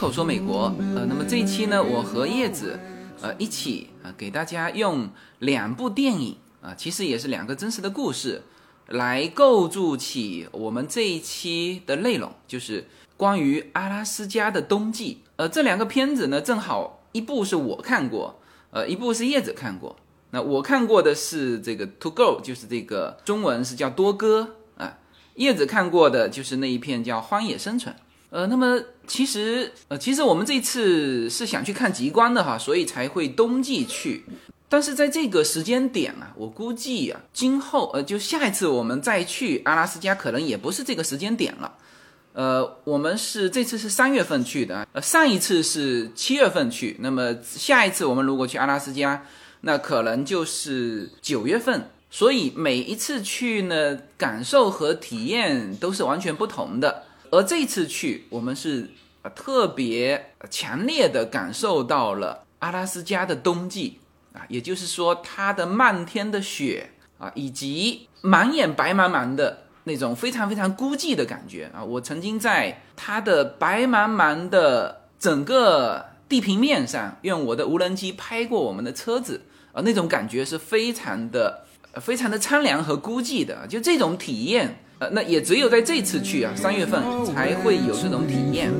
口说美国。呃，那么这一期呢，我和叶子，呃，一起啊，给大家用两部电影啊，其实也是两个真实的故事，来构筑起我们这一期的内容，就是关于阿拉斯加的冬季。呃，这两个片子呢，正好一部是我看过，呃，一部是叶子看过。那我看过的是这个《To Go》，就是这个中文是叫多哥啊。叶子看过的就是那一片叫《荒野生存》。呃，那么其实呃，其实我们这次是想去看极光的哈，所以才会冬季去。但是在这个时间点啊，我估计啊，今后呃，就下一次我们再去阿拉斯加，可能也不是这个时间点了。呃，我们是这次是三月份去的，呃，上一次是七月份去，那么下一次我们如果去阿拉斯加，那可能就是九月份。所以每一次去呢，感受和体验都是完全不同的。而这次去，我们是特别强烈的感受到了阿拉斯加的冬季啊，也就是说它的漫天的雪啊，以及满眼白茫茫的那种非常非常孤寂的感觉啊。我曾经在它的白茫茫的整个地平面上，用我的无人机拍过我们的车子啊，那种感觉是非常的、非常的苍凉和孤寂的，就这种体验。呃，那也只有在这次去啊，三月份才会有这种体验。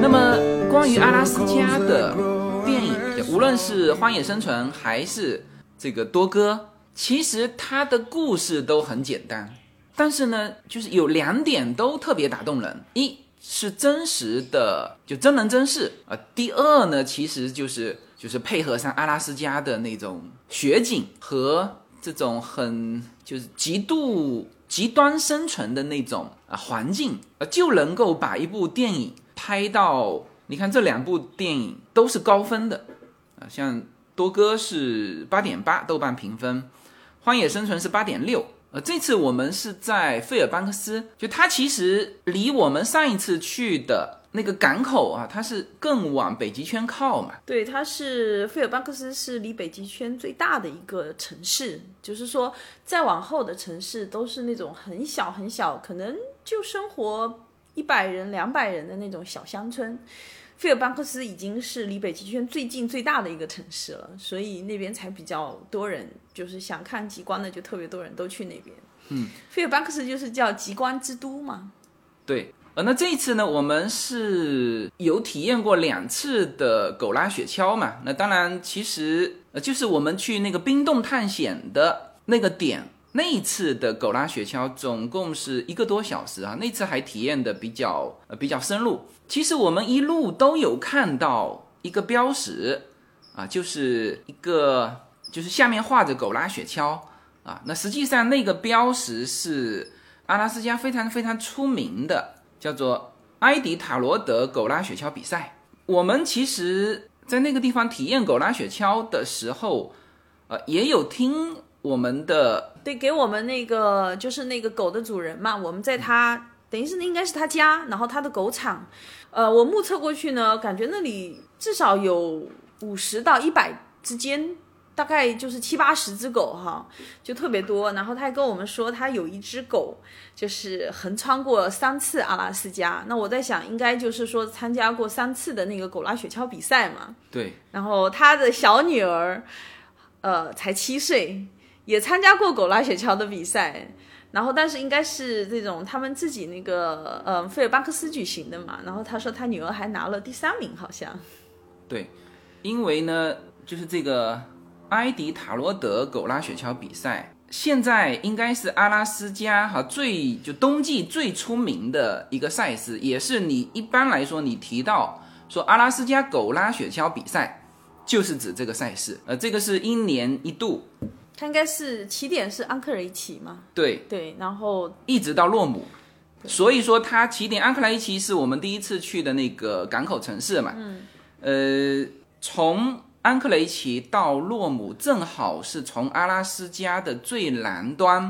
那么，关于阿拉斯加的电影，无论是《荒野生存》还是这个多哥，其实它的故事都很简单。但是呢，就是有两点都特别打动人，一是真实的，就真人真事啊。第二呢，其实就是就是配合上阿拉斯加的那种雪景和这种很就是极度极端生存的那种啊环境啊，就能够把一部电影拍到。你看这两部电影都是高分的啊，像多哥是八点八豆瓣评分，荒野生存是八点六。呃，这次我们是在费尔班克斯，就它其实离我们上一次去的那个港口啊，它是更往北极圈靠嘛。对，它是费尔班克斯是离北极圈最大的一个城市，就是说再往后的城市都是那种很小很小，可能就生活一百人、两百人的那种小乡村。费尔班克斯已经是离北极圈最近最大的一个城市了，所以那边才比较多人，就是想看极光的就特别多人都去那边。嗯，费尔班克斯就是叫极光之都嘛。对，呃，那这一次呢，我们是有体验过两次的狗拉雪橇嘛。那当然，其实呃，就是我们去那个冰洞探险的那个点，那一次的狗拉雪橇总共是一个多小时啊。那次还体验的比较呃比较深入。其实我们一路都有看到一个标识，啊，就是一个就是下面画着狗拉雪橇啊。那实际上那个标识是阿拉斯加非常非常出名的，叫做埃迪塔罗德狗拉雪橇比赛。我们其实，在那个地方体验狗拉雪橇的时候，呃，也有听我们的对给我们那个就是那个狗的主人嘛，我们在他。等于是应该是他家，然后他的狗场，呃，我目测过去呢，感觉那里至少有五十到一百之间，大概就是七八十只狗哈，就特别多。然后他还跟我们说，他有一只狗就是横穿过三次阿拉斯加。那我在想，应该就是说参加过三次的那个狗拉雪橇比赛嘛。对。然后他的小女儿，呃，才七岁，也参加过狗拉雪橇的比赛。然后，但是应该是这种他们自己那个，呃，费尔班克斯举行的嘛。然后他说他女儿还拿了第三名，好像。对，因为呢，就是这个埃迪塔罗德狗拉雪橇比赛，现在应该是阿拉斯加哈最就冬季最出名的一个赛事，也是你一般来说你提到说阿拉斯加狗拉雪橇比赛，就是指这个赛事。呃，这个是一年一度。它应该是起点是安克雷奇嘛？对对，然后一直到洛姆，所以说它起点安克雷奇是我们第一次去的那个港口城市嘛。嗯，呃，从安克雷奇到洛姆正好是从阿拉斯加的最南端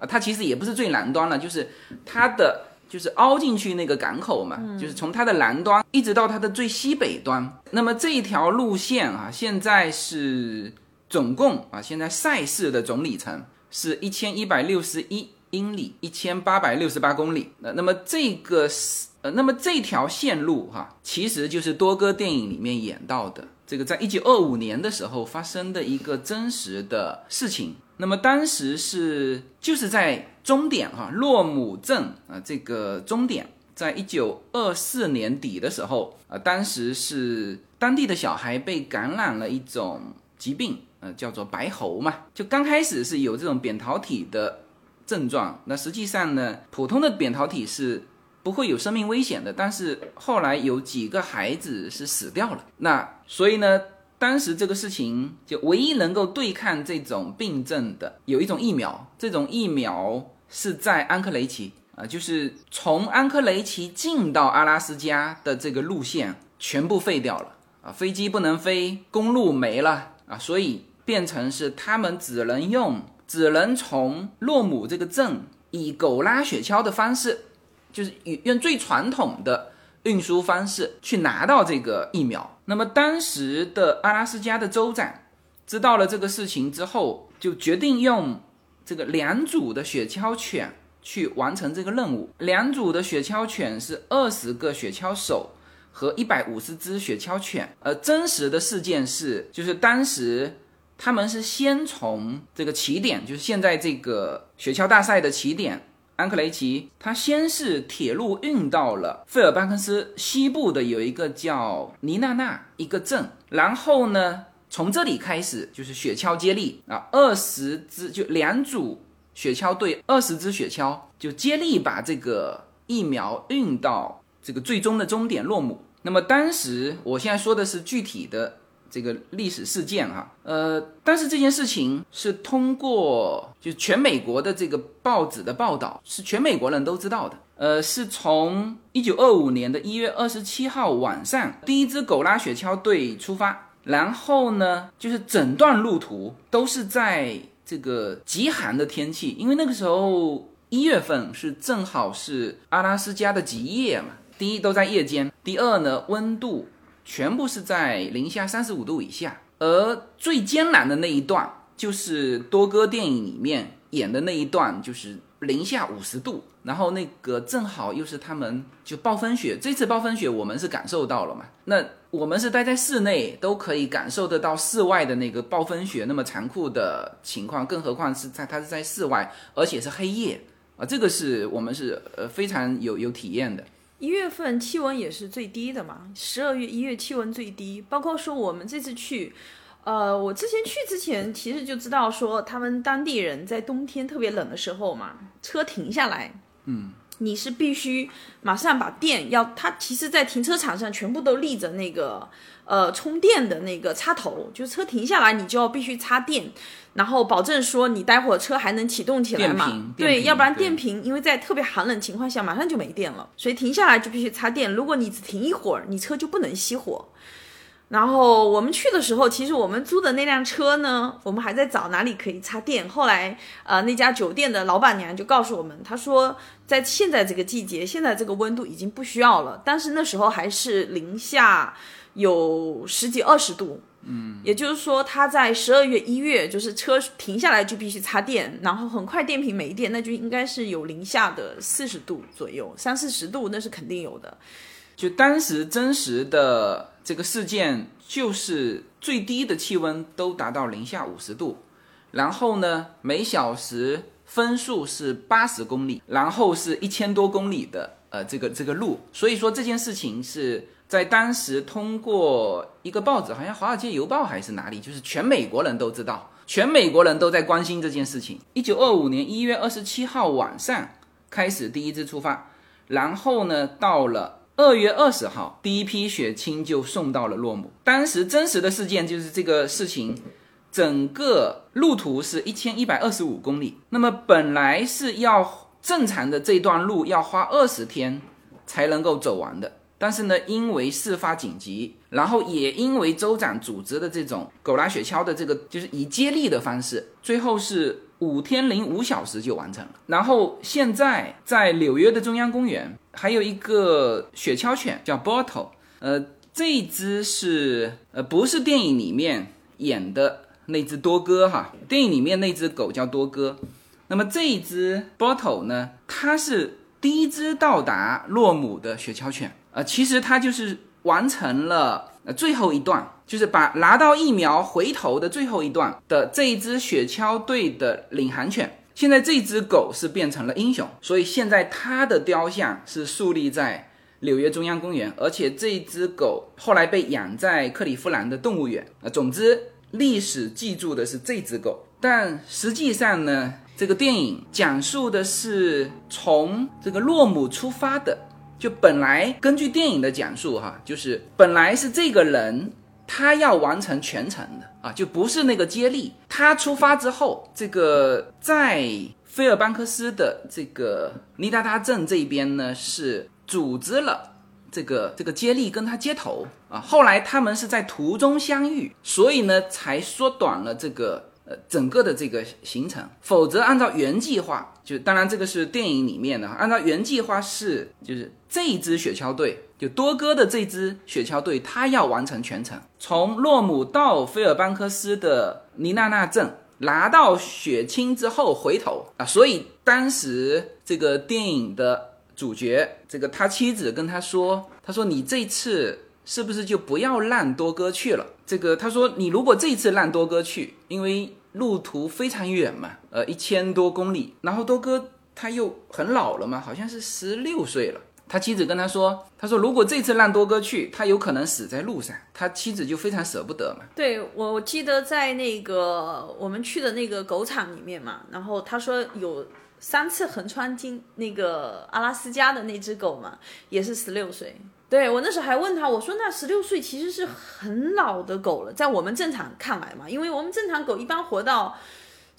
啊，它其实也不是最南端了，就是它的就是凹进去那个港口嘛，就是从它的南端一直到它的最西北端。那么这一条路线啊，现在是总共啊，现在赛事的总里程是一千一百六十一英里，一千八百六十八公里。那那么这个是呃，那么这条线路哈，其实就是多哥电影里面演到的。这个在一九二五年的时候发生的一个真实的事情。那么当时是就是在终点哈洛姆镇啊，这个终点，在一九二四年底的时候啊，当时是当地的小孩被感染了一种疾病，呃，叫做白喉嘛。就刚开始是有这种扁桃体的症状，那实际上呢，普通的扁桃体是。不会有生命危险的，但是后来有几个孩子是死掉了。那所以呢，当时这个事情就唯一能够对抗这种病症的有一种疫苗，这种疫苗是在安克雷奇啊，就是从安克雷奇进到阿拉斯加的这个路线全部废掉了啊，飞机不能飞，公路没了啊，所以变成是他们只能用，只能从洛姆这个镇以狗拉雪橇的方式。就是用最传统的运输方式去拿到这个疫苗。那么当时的阿拉斯加的州长知道了这个事情之后，就决定用这个两组的雪橇犬去完成这个任务。两组的雪橇犬是二十个雪橇手和一百五十只雪橇犬。而真实的事件是，就是当时他们是先从这个起点，就是现在这个雪橇大赛的起点。安克雷奇，他先是铁路运到了费尔班克斯西部的有一个叫尼纳纳一个镇，然后呢，从这里开始就是雪橇接力啊，二十只就两组雪橇队，二十只雪橇就接力把这个疫苗运到这个最终的终点洛姆。那么当时我现在说的是具体的。这个历史事件哈，呃，但是这件事情是通过就全美国的这个报纸的报道，是全美国人都知道的。呃，是从一九二五年的一月二十七号晚上，第一支狗拉雪橇队出发，然后呢，就是整段路途都是在这个极寒的天气，因为那个时候一月份是正好是阿拉斯加的极夜嘛。第一都在夜间，第二呢，温度。全部是在零下三十五度以下，而最艰难的那一段就是多哥电影里面演的那一段，就是零下五十度，然后那个正好又是他们就暴风雪。这次暴风雪我们是感受到了嘛？那我们是待在室内都可以感受得到室外的那个暴风雪那么残酷的情况，更何况是在它是在室外，而且是黑夜啊，这个是我们是呃非常有有体验的。一月份气温也是最低的嘛，十二月一月气温最低，包括说我们这次去，呃，我之前去之前其实就知道说他们当地人在冬天特别冷的时候嘛，车停下来，嗯，你是必须马上把电要，它其实，在停车场上全部都立着那个呃充电的那个插头，就车停下来你就要必须插电。然后保证说你待会儿车还能启动起来嘛？对，要不然电瓶因为在特别寒冷情况下马上就没电了，所以停下来就必须插电。如果你只停一会儿，你车就不能熄火。然后我们去的时候，其实我们租的那辆车呢，我们还在找哪里可以插电。后来呃，那家酒店的老板娘就告诉我们，她说在现在这个季节，现在这个温度已经不需要了，但是那时候还是零下有十几二十度。嗯，也就是说，它在十二月、一月，就是车停下来就必须插电，然后很快电瓶没电，那就应该是有零下的四十度左右，三四十度那是肯定有的。就当时真实的这个事件，就是最低的气温都达到零下五十度，然后呢，每小时风速是八十公里，然后是一千多公里的呃这个这个路，所以说这件事情是。在当时，通过一个报纸，好像《华尔街邮报》还是哪里，就是全美国人都知道，全美国人都在关心这件事情。一九二五年一月二十七号晚上开始第一支出发，然后呢，到了二月二十号，第一批血清就送到了洛姆。当时真实的事件就是这个事情，整个路途是一千一百二十五公里。那么本来是要正常的这段路要花二十天才能够走完的。但是呢，因为事发紧急，然后也因为州长组织的这种狗拉雪橇的这个，就是以接力的方式，最后是五天零五小时就完成了。然后现在在纽约的中央公园还有一个雪橇犬叫 Bottle，呃，这一只是呃不是电影里面演的那只多哥哈，电影里面那只狗叫多哥。那么这一只 Bottle 呢，它是第一只到达洛姆的雪橇犬呃，其实它就是完成了呃最后一段，就是把拿到疫苗回头的最后一段的这一只雪橇队的领航犬。现在这只狗是变成了英雄，所以现在它的雕像是树立在纽约中央公园，而且这只狗后来被养在克利夫兰的动物园啊。总之，历史记住的是这只狗，但实际上呢？这个电影讲述的是从这个洛姆出发的，就本来根据电影的讲述哈，就是本来是这个人他要完成全程的啊，就不是那个接力。他出发之后，这个在菲尔班克斯的这个尼达达镇这边呢，是组织了这个这个接力跟他接头啊。后来他们是在途中相遇，所以呢才缩短了这个呃。整个的这个行程，否则按照原计划，就当然这个是电影里面的，按照原计划是，就是这一支雪橇队，就多哥的这支雪橇队，他要完成全程，从洛姆到菲尔班克斯的尼娜纳镇，拿到血清之后回头啊，所以当时这个电影的主角，这个他妻子跟他说，他说你这次。是不是就不要让多哥去了？这个他说，你如果这次让多哥去，因为路途非常远嘛，呃，一千多公里，然后多哥他又很老了嘛，好像是十六岁了。他妻子跟他说，他说如果这次让多哥去，他有可能死在路上。他妻子就非常舍不得嘛。对，我记得在那个我们去的那个狗场里面嘛，然后他说有三次横穿经那个阿拉斯加的那只狗嘛，也是十六岁。对我那时候还问他，我说那十六岁其实是很老的狗了，在我们正常看来嘛，因为我们正常狗一般活到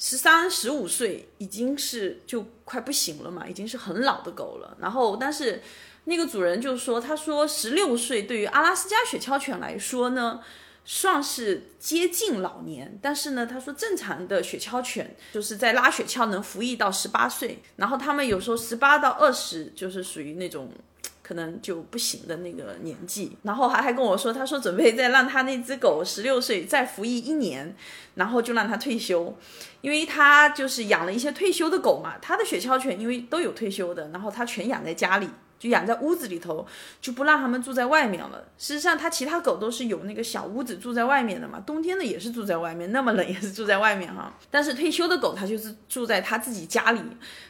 十三、十五岁已经是就快不行了嘛，已经是很老的狗了。然后，但是那个主人就说，他说十六岁对于阿拉斯加雪橇犬来说呢，算是接近老年。但是呢，他说正常的雪橇犬就是在拉雪橇能服役到十八岁，然后他们有时候十八到二十就是属于那种。可能就不行的那个年纪，然后还还跟我说，他说准备再让他那只狗十六岁再服役一年，然后就让他退休，因为他就是养了一些退休的狗嘛，他的雪橇犬因为都有退休的，然后他全养在家里。就养在屋子里头，就不让他们住在外面了。事实上，他其他狗都是有那个小屋子住在外面的嘛。冬天的也是住在外面，那么冷也是住在外面哈。但是退休的狗，它就是住在他自己家里，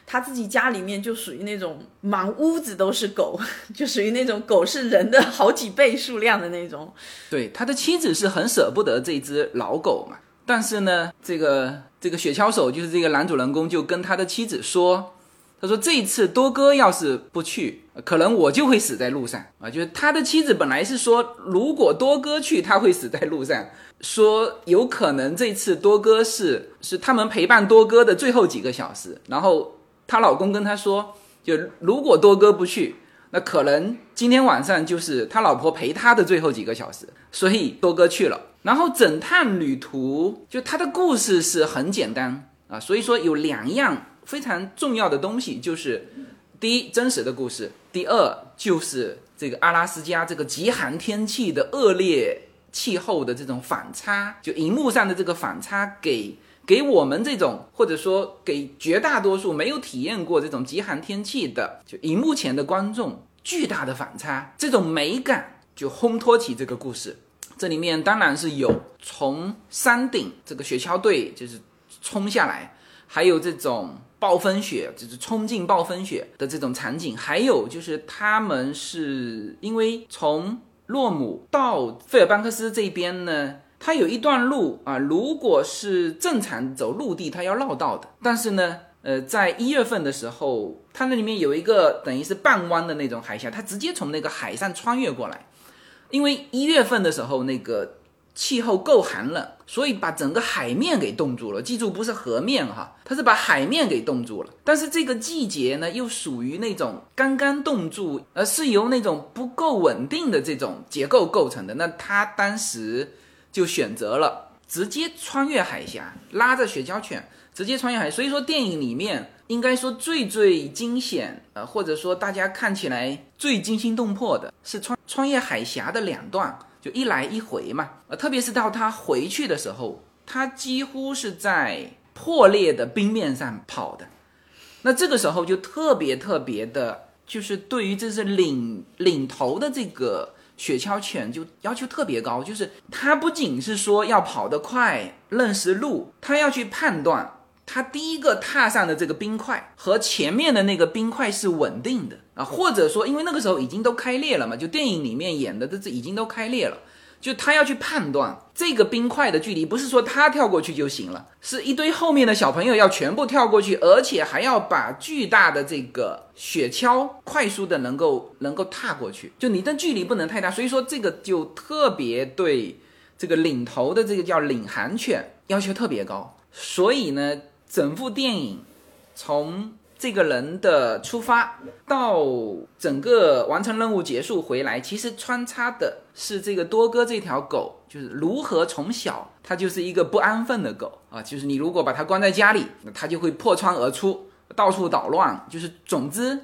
他自己家里面就属于那种满屋子都是狗，就属于那种狗是人的好几倍数量的那种。对，他的妻子是很舍不得这只老狗嘛。但是呢，这个这个雪橇手就是这个男主人公，就跟他的妻子说。他说：“这一次多哥要是不去，可能我就会死在路上啊！就是他的妻子本来是说，如果多哥去，他会死在路上。说有可能这次多哥是是他们陪伴多哥的最后几个小时。然后她老公跟她说，就如果多哥不去，那可能今天晚上就是他老婆陪他的最后几个小时。所以多哥去了。然后整趟旅途，就他的故事是很简单啊。所以说有两样。”非常重要的东西就是，第一，真实的故事；第二，就是这个阿拉斯加这个极寒天气的恶劣气候的这种反差，就荧幕上的这个反差，给给我们这种或者说给绝大多数没有体验过这种极寒天气的就荧幕前的观众巨大的反差，这种美感就烘托起这个故事。这里面当然是有从山顶这个雪橇队就是冲下来，还有这种。暴风雪就是冲进暴风雪的这种场景，还有就是他们是因为从洛姆到费尔班克斯这边呢，它有一段路啊，如果是正常走陆地，它要绕道的。但是呢，呃，在一月份的时候，它那里面有一个等于是半弯的那种海峡，它直接从那个海上穿越过来，因为一月份的时候那个。气候够寒冷，所以把整个海面给冻住了。记住，不是河面哈，它是把海面给冻住了。但是这个季节呢，又属于那种刚刚冻住，而是由那种不够稳定的这种结构构成的。那他当时就选择了直接穿越海峡，拉着雪橇犬直接穿越海。所以说电影里面应该说最最惊险，呃，或者说大家看起来最惊心动魄的是穿穿越海峡的两段，就一来一回嘛，呃，特别是到他回去的时候，他几乎是在破裂的冰面上跑的，那这个时候就特别特别的，就是对于这是领领头的这个。雪橇犬就要求特别高，就是它不仅是说要跑得快、认识路，它要去判断它第一个踏上的这个冰块和前面的那个冰块是稳定的啊，或者说因为那个时候已经都开裂了嘛，就电影里面演的这已经都开裂了。就他要去判断这个冰块的距离，不是说他跳过去就行了，是一堆后面的小朋友要全部跳过去，而且还要把巨大的这个雪橇快速的能够能够踏过去。就你的距离不能太大，所以说这个就特别对这个领头的这个叫领航犬要求特别高。所以呢，整部电影从。这个人的出发到整个完成任务结束回来，其实穿插的是这个多哥这条狗，就是如何从小它就是一个不安分的狗啊，就是你如果把它关在家里，它就会破窗而出，到处捣乱。就是总之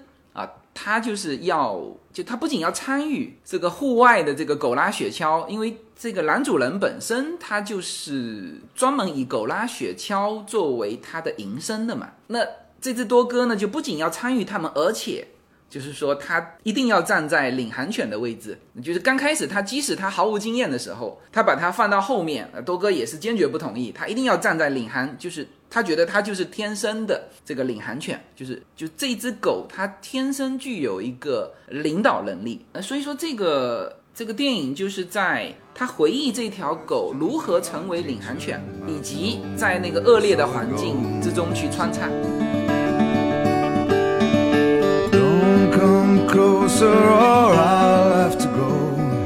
他，就是要就它不仅要参与这个户外的这个狗拉雪橇，因为这个男主人本身他就是专门以狗拉雪橇作为他的营生的嘛，那。这只多哥呢，就不仅要参与他们，而且就是说他一定要站在领航犬的位置。就是刚开始他即使他毫无经验的时候，他把它放到后面，多哥也是坚决不同意，他一定要站在领航，就是他觉得他就是天生的这个领航犬，就是就这只狗它天生具有一个领导能力。呃，所以说这个这个电影就是在他回忆这条狗如何成为领航犬，以及在那个恶劣的环境之中去穿插。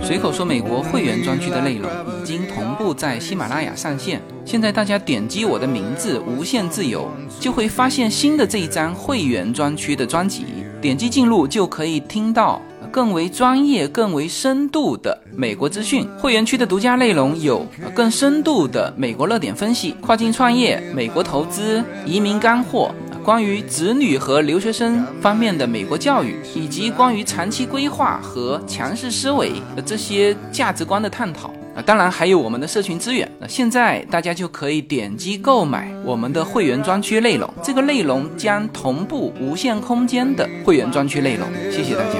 随口说，美国会员专区的内容已经同步在喜马拉雅上线。现在大家点击我的名字“无限自由”，就会发现新的这一张会员专区的专辑。点击进入就可以听到更为专业、更为深度的美国资讯。会员区的独家内容有更深度的美国热点分析、跨境创业、美国投资、移民干货。关于子女和留学生方面的美国教育，以及关于长期规划和强势思维的这些价值观的探讨啊，当然还有我们的社群资源。那现在大家就可以点击购买我们的会员专区内容，这个内容将同步无限空间的会员专区内容。谢谢大家。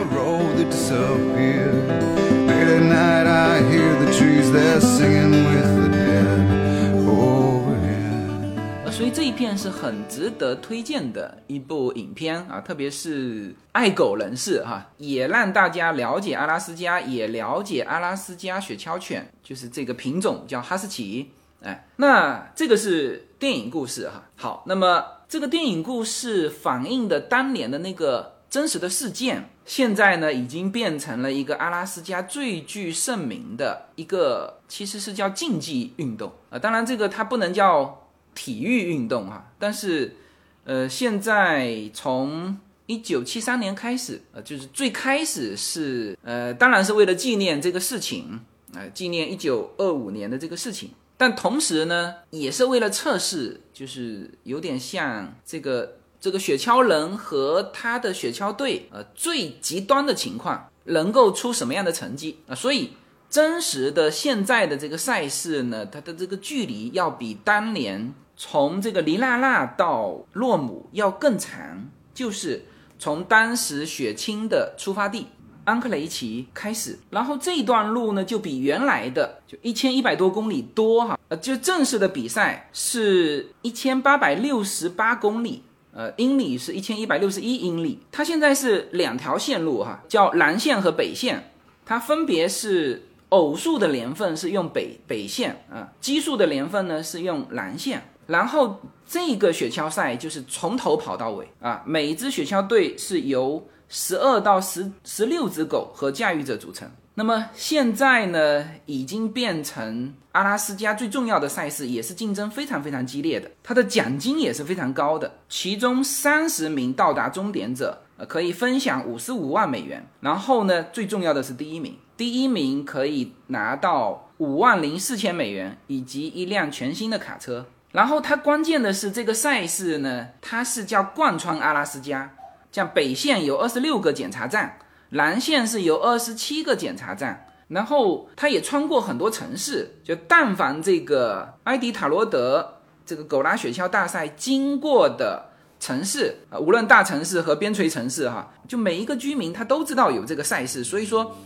所以这一片是很值得推荐的一部影片啊，特别是爱狗人士哈，也让大家了解阿拉斯加，也了解阿拉斯加雪橇犬，就是这个品种叫哈士奇。哎，那这个是电影故事哈。好，那么这个电影故事反映的当年的那个真实的事件，现在呢已经变成了一个阿拉斯加最具盛名的一个，其实是叫竞技运动啊。当然，这个它不能叫。体育运动啊，但是，呃，现在从一九七三年开始，呃，就是最开始是，呃，当然是为了纪念这个事情，呃，纪念一九二五年的这个事情，但同时呢，也是为了测试，就是有点像这个这个雪橇人和他的雪橇队，呃，最极端的情况能够出什么样的成绩啊，所以。真实的现在的这个赛事呢，它的这个距离要比当年从这个黎娜娜到洛姆要更长，就是从当时雪清的出发地安克雷奇开始，然后这段路呢就比原来的就一千一百多公里多哈，呃，就正式的比赛是一千八百六十八公里，呃，英里是一千一百六十一英里，它现在是两条线路哈，叫南线和北线，它分别是。偶数的年份是用北北线啊，奇数的年份呢是用南线。然后这个雪橇赛就是从头跑到尾啊，每一支雪橇队是由十二到十十六只狗和驾驭者组成。那么现在呢，已经变成阿拉斯加最重要的赛事，也是竞争非常非常激烈的，它的奖金也是非常高的。其中三十名到达终点者，呃，可以分享五十五万美元。然后呢，最重要的是第一名。第一名可以拿到五万零四千美元以及一辆全新的卡车。然后它关键的是这个赛事呢，它是叫贯穿阿拉斯加，像北线有二十六个检查站，南线是有二十七个检查站，然后它也穿过很多城市，就但凡这个埃迪塔罗德这个狗拉雪橇大赛经过的城市啊，无论大城市和边陲城市哈，就每一个居民他都知道有这个赛事，所以说，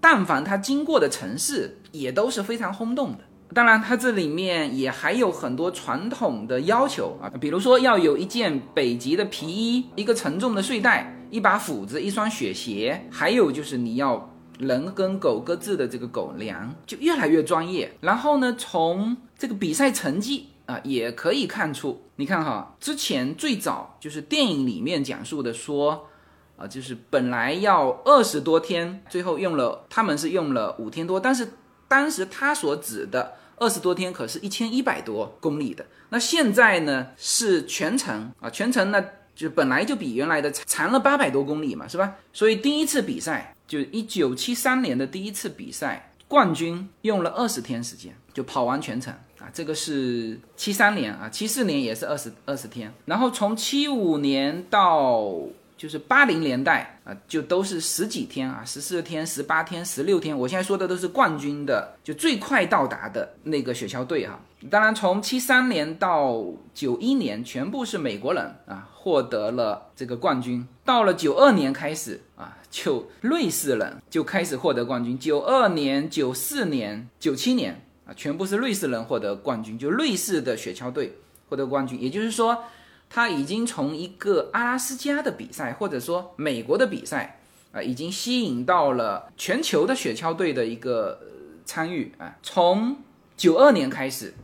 但凡他经过的城市也都是非常轰动的。当然，它这里面也还有很多传统的要求啊，比如说要有一件北极的皮衣，一个沉重的睡袋，一把斧子，一双雪鞋，还有就是你要人跟狗各自的这个狗粮，就越来越专业。然后呢，从这个比赛成绩啊，也可以看出，你看哈，之前最早就是电影里面讲述的说，啊，就是本来要二十多天，最后用了他们是用了五天多，但是。当时他所指的二十多天，可是一千一百多公里的。那现在呢，是全程啊，全程呢就本来就比原来的长了八百多公里嘛，是吧？所以第一次比赛就一九七三年的第一次比赛，冠军用了二十天时间就跑完全程啊。这个是七三年啊，七四年也是二十二十天，然后从七五年到。就是八零年代啊，就都是十几天啊，十四天、十八天、十六天。我现在说的都是冠军的，就最快到达的那个雪橇队哈。当然，从七三年到九一年，全部是美国人啊获得了这个冠军。到了九二年开始啊，就瑞士人就开始获得冠军。九二年、九四年、九七年啊，全部是瑞士人获得冠军，就瑞士的雪橇队获得冠军。也就是说。他已经从一个阿拉斯加的比赛，或者说美国的比赛啊，已经吸引到了全球的雪橇队的一个参与啊。从九二年开始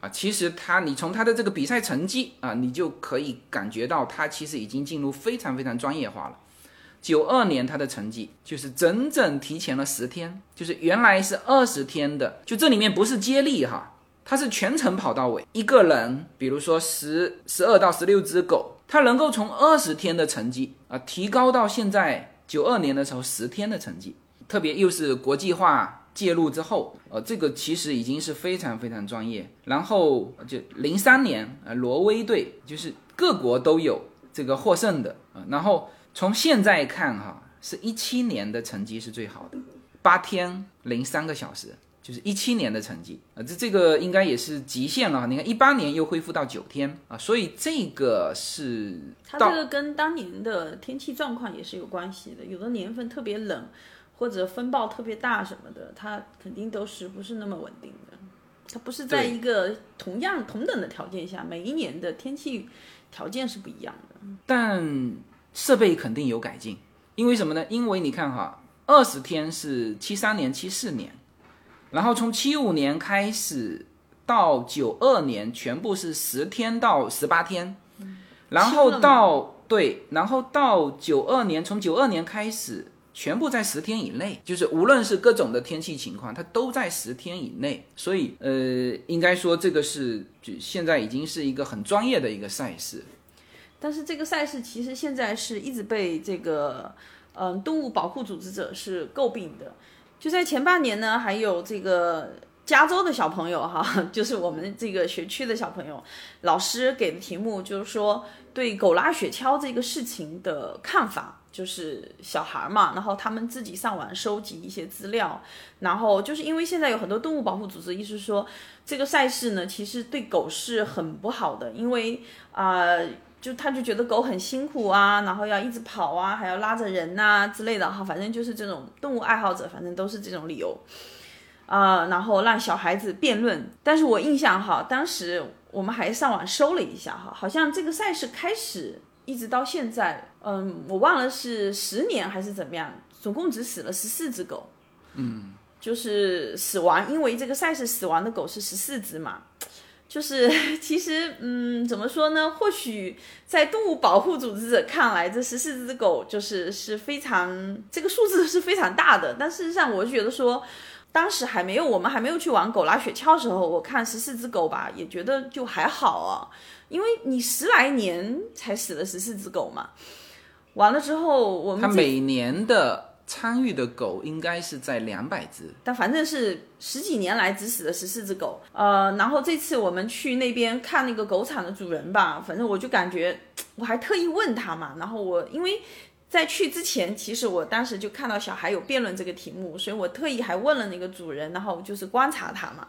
啊，其实他你从他的这个比赛成绩啊，你就可以感觉到他其实已经进入非常非常专业化了。九二年他的成绩就是整整提前了十天，就是原来是二十天的，就这里面不是接力哈。他是全程跑到尾，一个人，比如说十十二到十六只狗，他能够从二十天的成绩啊提高到现在九二年的时候十天的成绩，特别又是国际化介入之后，呃，这个其实已经是非常非常专业。然后就零三年，呃，挪威队就是各国都有这个获胜的啊。然后从现在看哈，是一七年的成绩是最好的，八天零三个小时。就是一七年的成绩啊，这这个应该也是极限了。你看一八年又恢复到九天啊，所以这个是它这个跟当年的天气状况也是有关系的。有的年份特别冷，或者风暴特别大什么的，它肯定都是不是那么稳定的。它不是在一个同样同等的条件下，每一年的天气条件是不一样的。但设备肯定有改进，因为什么呢？因为你看哈，二十天是七三年、七四年。然后从七五年开始到九二年，全部是十天到十八天，然后到对，然后到九二年，从九二年开始，全部在十天以内，就是无论是各种的天气情况，它都在十天以内。所以呃，应该说这个是就现在已经是一个很专业的一个赛事。但是这个赛事其实现在是一直被这个嗯动物保护组织者是诟病的。就在前半年呢，还有这个加州的小朋友哈，就是我们这个学区的小朋友，老师给的题目就是说对狗拉雪橇这个事情的看法，就是小孩嘛，然后他们自己上网收集一些资料，然后就是因为现在有很多动物保护组织，意思说这个赛事呢，其实对狗是很不好的，因为啊。就他就觉得狗很辛苦啊，然后要一直跑啊，还要拉着人呐之类的哈，反正就是这种动物爱好者，反正都是这种理由啊，然后让小孩子辩论。但是我印象哈，当时我们还上网搜了一下哈，好像这个赛事开始一直到现在，嗯，我忘了是十年还是怎么样，总共只死了十四只狗，嗯，就是死亡，因为这个赛事死亡的狗是十四只嘛。就是 其实，嗯，怎么说呢？或许在动物保护组织者看来，这十四只狗就是是非常这个数字是非常大的。但事实上，我觉得说，当时还没有我们还没有去玩狗拉雪橇的时候，我看十四只狗吧，也觉得就还好啊。因为你十来年才死了十四只狗嘛。完了之后，我们他每年的参与的狗应该是在两百只。但反正是十几年来只死了十四只狗。呃，然后这次我们去那边看那个狗场的主人吧，反正我就感觉，我还特意问他嘛。然后我因为在去之前，其实我当时就看到小孩有辩论这个题目，所以我特意还问了那个主人，然后就是观察他嘛。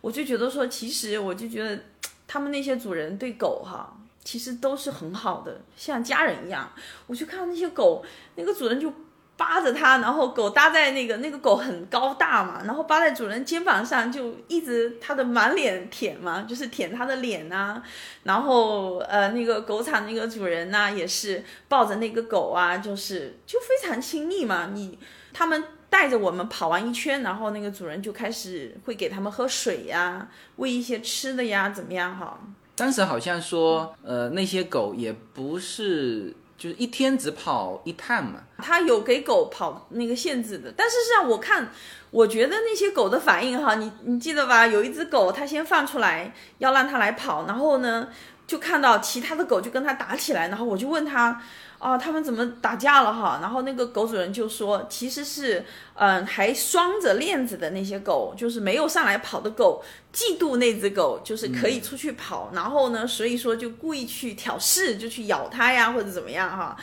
我就觉得说，其实我就觉得他们那些主人对狗哈。其实都是很好的，像家人一样。我去看那些狗，那个主人就扒着它，然后狗搭在那个那个狗很高大嘛，然后扒在主人肩膀上，就一直它的满脸舔嘛，就是舔它的脸呐。然后呃，那个狗场那个主人呢，也是抱着那个狗啊，就是就非常亲密嘛。你他们带着我们跑完一圈，然后那个主人就开始会给他们喝水呀，喂一些吃的呀，怎么样哈？当时好像说，呃，那些狗也不是，就是一天只跑一趟嘛。他有给狗跑那个限制的，但是像我看，我觉得那些狗的反应哈，你你记得吧？有一只狗，它先放出来要让它来跑，然后呢，就看到其他的狗就跟它打起来，然后我就问他。啊，他们怎么打架了哈？然后那个狗主人就说，其实是，嗯，还拴着链子的那些狗，就是没有上来跑的狗，嫉妒那只狗，就是可以出去跑，然后呢，所以说就故意去挑事，就去咬它呀，或者怎么样哈。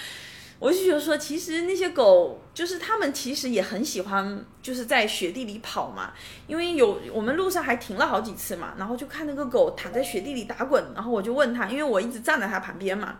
我就觉得说，其实那些狗，就是他们其实也很喜欢，就是在雪地里跑嘛，因为有我们路上还停了好几次嘛，然后就看那个狗躺在雪地里打滚，然后我就问他，因为我一直站在他旁边嘛。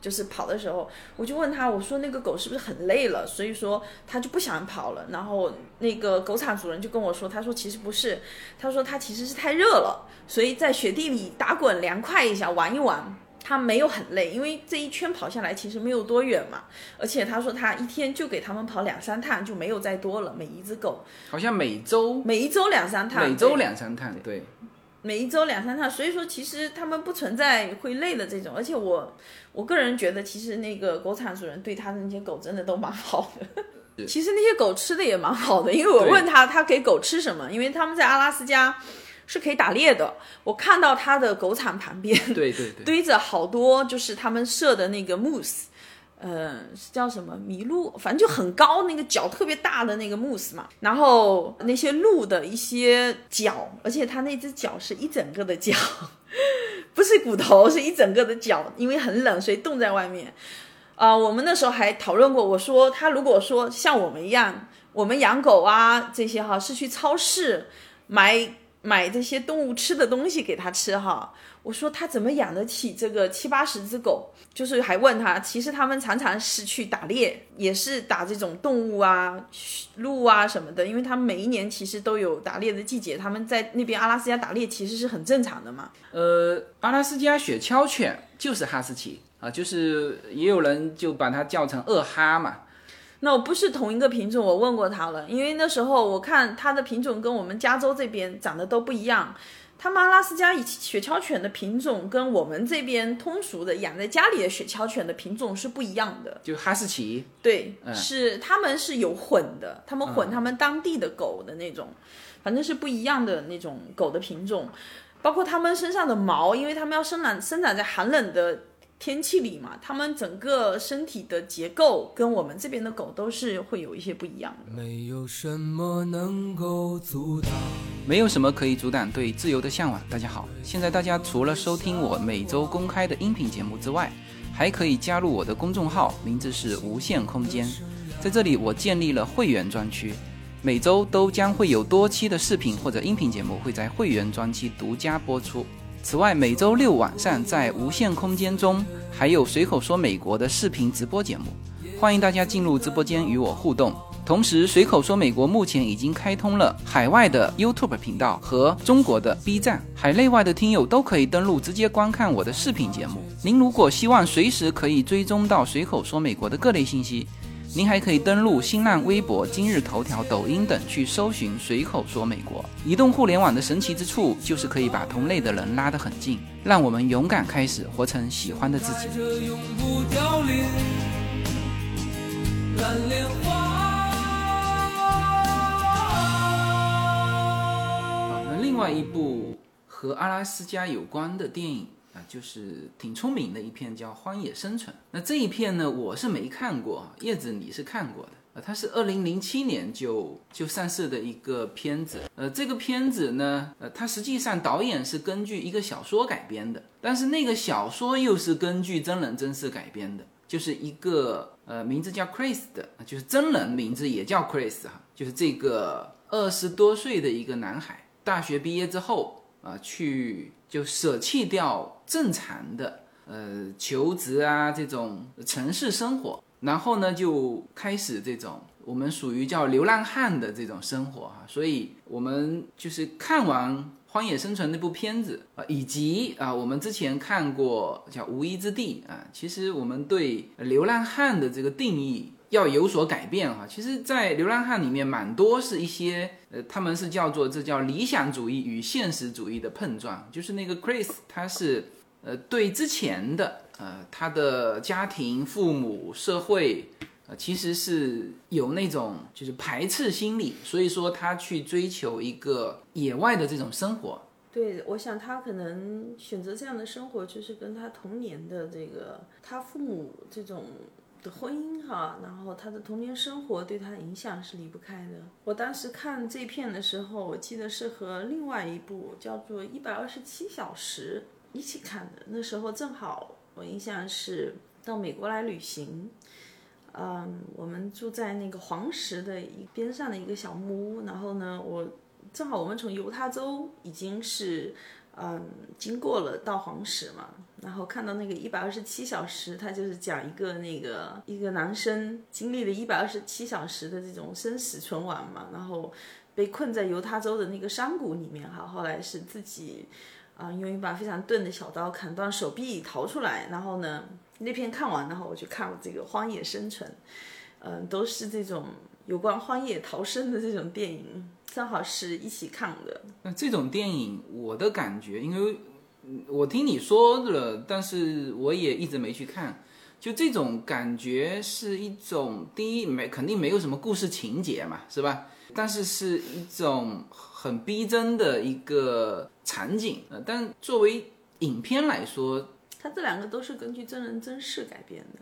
就是跑的时候，我就问他，我说那个狗是不是很累了，所以说他就不想跑了。然后那个狗场主人就跟我说，他说其实不是，他说它其实是太热了，所以在雪地里打滚凉快一下玩一玩，他没有很累，因为这一圈跑下来其实没有多远嘛。而且他说他一天就给他们跑两三趟，就没有再多了。每一只狗好像每周每一周两三趟，每周两三趟，对。每一周两三趟，所以说其实他们不存在会累的这种，而且我我个人觉得，其实那个狗场主人对他的那些狗真的都蛮好的。其实那些狗吃的也蛮好的，因为我问他他给狗吃什么，因为他们在阿拉斯加是可以打猎的。我看到他的狗场旁边，对对对，堆着好多就是他们设的那个 moose。嗯，是叫什么麋鹿？反正就很高，那个脚特别大的那个慕斯嘛。然后那些鹿的一些脚，而且它那只脚是一整个的脚，不是骨头，是一整个的脚。因为很冷，所以冻在外面。啊，我们那时候还讨论过，我说他如果说像我们一样，我们养狗啊这些哈，是去超市买买这些动物吃的东西给它吃哈。我说他怎么养得起这个七八十只狗？就是还问他，其实他们常常是去打猎，也是打这种动物啊、鹿啊什么的，因为他们每一年其实都有打猎的季节，他们在那边阿拉斯加打猎其实是很正常的嘛。呃，阿拉斯加雪橇犬就是哈士奇啊，就是也有人就把它叫成二哈嘛。那我不是同一个品种，我问过他了，因为那时候我看它的品种跟我们加州这边长得都不一样。他们阿拉斯加雪橇犬的品种跟我们这边通俗的养在家里的雪橇犬的品种是不一样的，就哈士奇，对，是他们是有混的，他们混他们当地的狗的那种，反正是不一样的那种狗的品种，包括他们身上的毛，因为他们要生长生长在寒冷的。天气里嘛，它们整个身体的结构跟我们这边的狗都是会有一些不一样的。没有什么能够阻挡，没有什么可以阻挡对自由的向往。大家好，现在大家除了收听我每周公开的音频节目之外，还可以加入我的公众号，名字是无限空间。在这里，我建立了会员专区，每周都将会有多期的视频或者音频节目会在会员专区独家播出。此外，每周六晚上在无限空间中还有随口说美国的视频直播节目，欢迎大家进入直播间与我互动。同时，随口说美国目前已经开通了海外的 YouTube 频道和中国的 B 站，海内外的听友都可以登录直接观看我的视频节目。您如果希望随时可以追踪到随口说美国的各类信息。您还可以登录新浪微博、今日头条、抖音等去搜寻“随口说美国”。移动互联网的神奇之处就是可以把同类的人拉得很近，让我们勇敢开始活成喜欢的自己。好，那另外一部和阿拉斯加有关的电影。就是挺聪明的一片，叫《荒野生存》。那这一片呢，我是没看过，叶子你是看过的。呃，它是二零零七年就就上市的一个片子。呃，这个片子呢，呃，它实际上导演是根据一个小说改编的，但是那个小说又是根据真人真事改编的，就是一个呃名字叫 Chris 的，就是真人名字也叫 Chris 哈，就是这个二十多岁的一个男孩，大学毕业之后啊，去就舍弃掉正常的呃求职啊这种城市生活。然后呢，就开始这种我们属于叫流浪汉的这种生活哈，所以我们就是看完《荒野生存》那部片子啊，以及啊我们之前看过叫《无依之地》啊，其实我们对流浪汉的这个定义要有所改变哈。其实，在流浪汉里面，蛮多是一些呃，他们是叫做这叫理想主义与现实主义的碰撞，就是那个 Chris 他是呃对之前的。呃，他的家庭、父母、社会，呃，其实是有那种就是排斥心理，所以说他去追求一个野外的这种生活。对，我想他可能选择这样的生活，就是跟他童年的这个他父母这种婚姻哈，然后他的童年生活对他影响是离不开的。我当时看这片的时候，我记得是和另外一部叫做《一百二十七小时》一起看的，那时候正好。我印象是到美国来旅行，嗯，我们住在那个黄石的一边上的一个小木屋，然后呢，我正好我们从犹他州已经是嗯经过了到黄石嘛，然后看到那个一百二十七小时，他就是讲一个那个一个男生经历了一百二十七小时的这种生死存亡嘛，然后被困在犹他州的那个山谷里面哈，后来是自己。啊，用一把非常钝的小刀砍断手臂逃出来，然后呢，那片看完，然后我就看了这个《荒野生存》，嗯，都是这种有关荒野逃生的这种电影，正好是一起看的。那这种电影，我的感觉，因为我听你说了，但是我也一直没去看，就这种感觉是一种，第一没肯定没有什么故事情节嘛，是吧？但是是一种很逼真的一个场景，呃，但作为影片来说，它这两个都是根据真人真事改编的，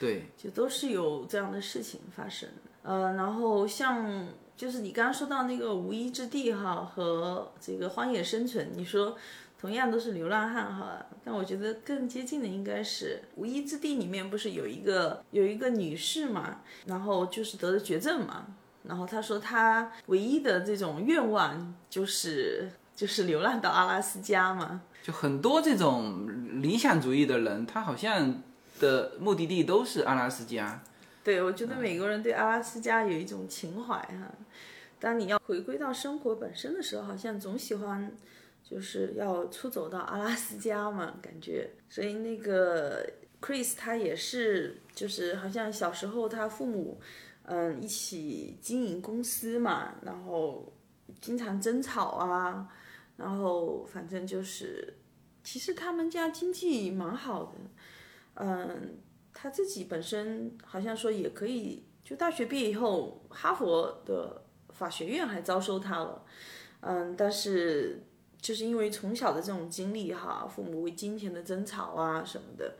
对，就都是有这样的事情发生。呃，然后像就是你刚刚说到那个无依之地哈和这个荒野生存，你说同样都是流浪汉哈，但我觉得更接近的应该是无依之地里面不是有一个有一个女士嘛，然后就是得了绝症嘛。然后她说，她唯一的这种愿望就是就是流浪到阿拉斯加嘛。就很多这种理想主义的人，他好像的目的地都是阿拉斯加。对，我觉得美国人对阿拉斯加有一种情怀哈。当你要回归到生活本身的时候，好像总喜欢就是要出走到阿拉斯加嘛，感觉。所以那个 Chris 他也是，就是好像小时候他父母。嗯，一起经营公司嘛，然后经常争吵啊，然后反正就是，其实他们家经济蛮好的，嗯，他自己本身好像说也可以，就大学毕业以后，哈佛的法学院还招收他了，嗯，但是就是因为从小的这种经历哈，父母为金钱的争吵啊什么的，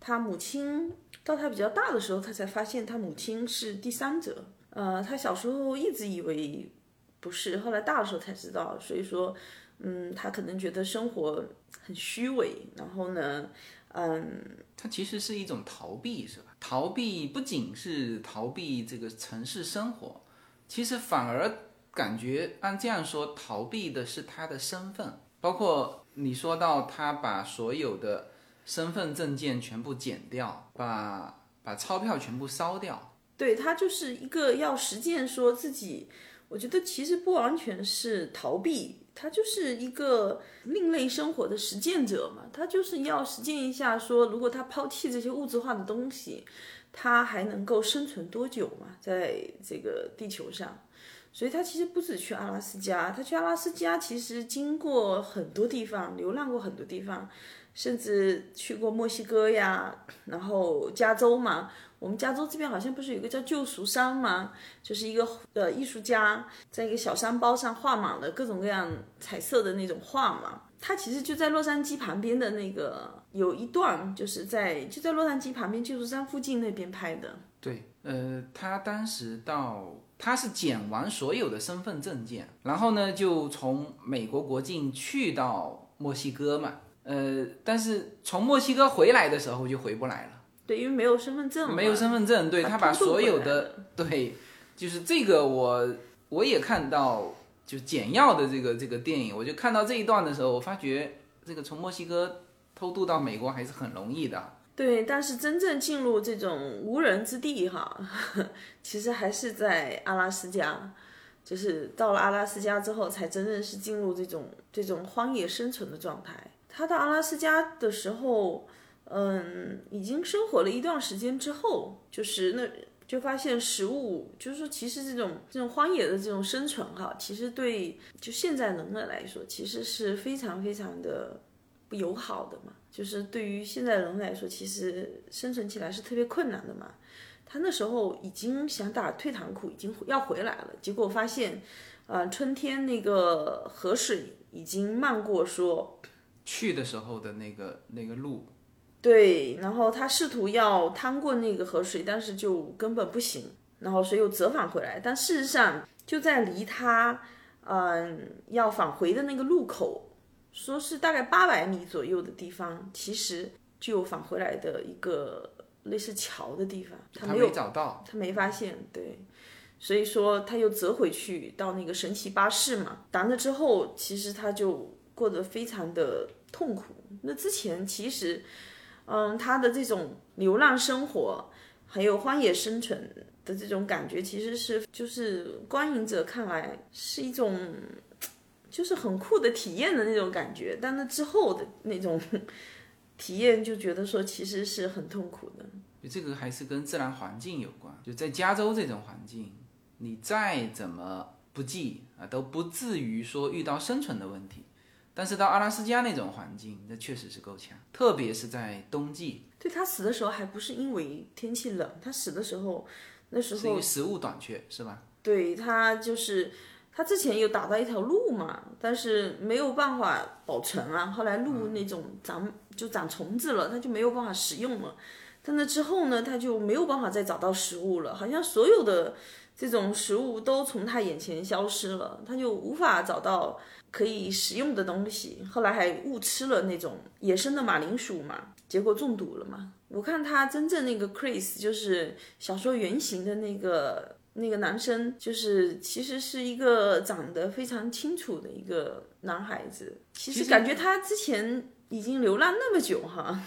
他母亲。到他比较大的时候，他才发现他母亲是第三者。呃，他小时候一直以为不是，后来大的时候才知道。所以说，嗯，他可能觉得生活很虚伪。然后呢，嗯，他其实是一种逃避，是吧？逃避不仅是逃避这个城市生活，其实反而感觉按这样说，逃避的是他的身份。包括你说到他把所有的。身份证件全部剪掉，把把钞票全部烧掉。对他就是一个要实践，说自己，我觉得其实不完全是逃避，他就是一个另类生活的实践者嘛。他就是要实践一下，说如果他抛弃这些物质化的东西，他还能够生存多久嘛？在这个地球上，所以他其实不止去阿拉斯加，他去阿拉斯加其实经过很多地方，流浪过很多地方。甚至去过墨西哥呀，然后加州嘛，我们加州这边好像不是有个叫救赎山吗？就是一个呃艺术家在一个小山包上画满了各种各样彩色的那种画嘛。他其实就在洛杉矶旁边的那个有一段，就是在就在洛杉矶旁边救赎山附近那边拍的。对，呃，他当时到他是捡完所有的身份证件，然后呢就从美国国境去到墨西哥嘛。呃，但是从墨西哥回来的时候就回不来了。对，因为没有身份证，没有身份证，对他把所有的对，就是这个我我也看到，就简要的这个这个电影，我就看到这一段的时候，我发觉这个从墨西哥偷渡到美国还是很容易的。对，但是真正进入这种无人之地哈，其实还是在阿拉斯加，就是到了阿拉斯加之后，才真正是进入这种这种荒野生存的状态。他到阿拉斯加的时候。嗯，已经生活了一段时间之后，就是那就发现食物，就是说，其实这种这种荒野的这种生存哈，其实对就现在人类来说，其实是非常非常的不友好的嘛。就是对于现在人来说，其实生存起来是特别困难的嘛。他那时候已经想打退堂鼓，已经要回来了，结果发现，啊，春天那个河水已经漫过说去的时候的那个那个路。对，然后他试图要趟过那个河水，但是就根本不行，然后所以又折返回来。但事实上，就在离他嗯要返回的那个路口，说是大概八百米左右的地方，其实就有返回来的一个类似桥的地方，他没有找到，他没发现。对，所以说他又折回去到那个神奇巴士嘛，打了之后，其实他就过得非常的痛苦。那之前其实。嗯，他的这种流浪生活，还有荒野生存的这种感觉，其实是就是观影者看来是一种，就是很酷的体验的那种感觉。但那之后的那种 体验，就觉得说其实是很痛苦的。这个还是跟自然环境有关。就在加州这种环境，你再怎么不济啊，都不至于说遇到生存的问题。但是到阿拉斯加那种环境，那确实是够呛，特别是在冬季。对他死的时候还不是因为天气冷，他死的时候，那时候食物短缺是吧？对他就是他之前有打到一条路嘛，但是没有办法保存啊。后来路那种长就长虫子了，他就没有办法食用了。在那之后呢，他就没有办法再找到食物了，好像所有的这种食物都从他眼前消失了，他就无法找到。可以食用的东西，后来还误吃了那种野生的马铃薯嘛，结果中毒了嘛。我看他真正那个 Chris 就是小说原型的那个那个男生，就是其实是一个长得非常清楚的一个男孩子。其实感觉他之前已经流浪那么久哈，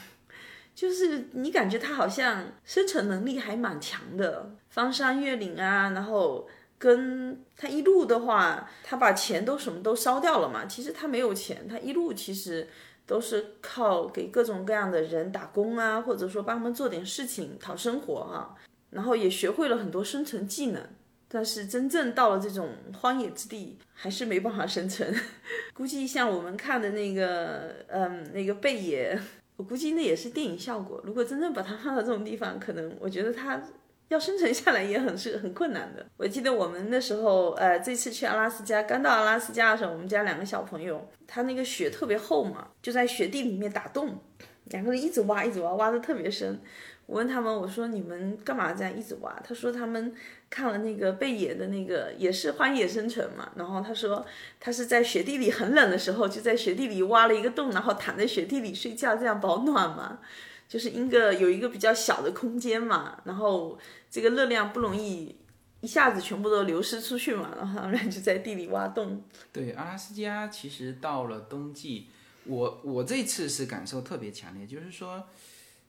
就是你感觉他好像生存能力还蛮强的，翻山越岭啊，然后。跟他一路的话，他把钱都什么都烧掉了嘛。其实他没有钱，他一路其实都是靠给各种各样的人打工啊，或者说帮他们做点事情讨生活哈。然后也学会了很多生存技能，但是真正到了这种荒野之地，还是没办法生存。估计像我们看的那个，嗯，那个贝爷，我估计那也是电影效果。如果真正把它放到这种地方，可能我觉得它。要生存下来也很是很困难的。我记得我们那时候，呃，这次去阿拉斯加，刚到阿拉斯加的时候，我们家两个小朋友，他那个雪特别厚嘛，就在雪地里面打洞，两个人一直挖，一直挖，挖的特别深。我问他们，我说你们干嘛这样一直挖？他说他们看了那个贝爷的那个，也是荒野生存嘛。然后他说他是在雪地里很冷的时候，就在雪地里挖了一个洞，然后躺在雪地里睡觉，这样保暖嘛。就是一个有一个比较小的空间嘛，然后这个热量不容易一下子全部都流失出去嘛，然后他们就在地里挖洞。对，阿拉斯加其实到了冬季，我我这次是感受特别强烈，就是说，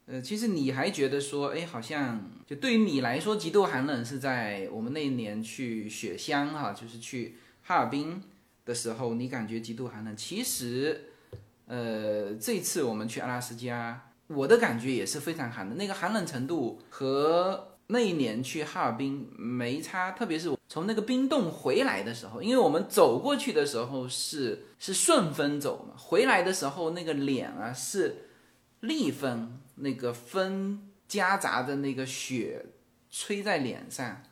呃，其实你还觉得说，哎，好像就对于你来说，极度寒冷是在我们那一年去雪乡哈，就是去哈尔滨的时候，你感觉极度寒冷。其实，呃，这次我们去阿拉斯加。我的感觉也是非常寒的，那个寒冷程度和那一年去哈尔滨没差，特别是从那个冰洞回来的时候，因为我们走过去的时候是是顺风走嘛，回来的时候那个脸啊是逆风，那个风夹杂着那个雪吹在脸上，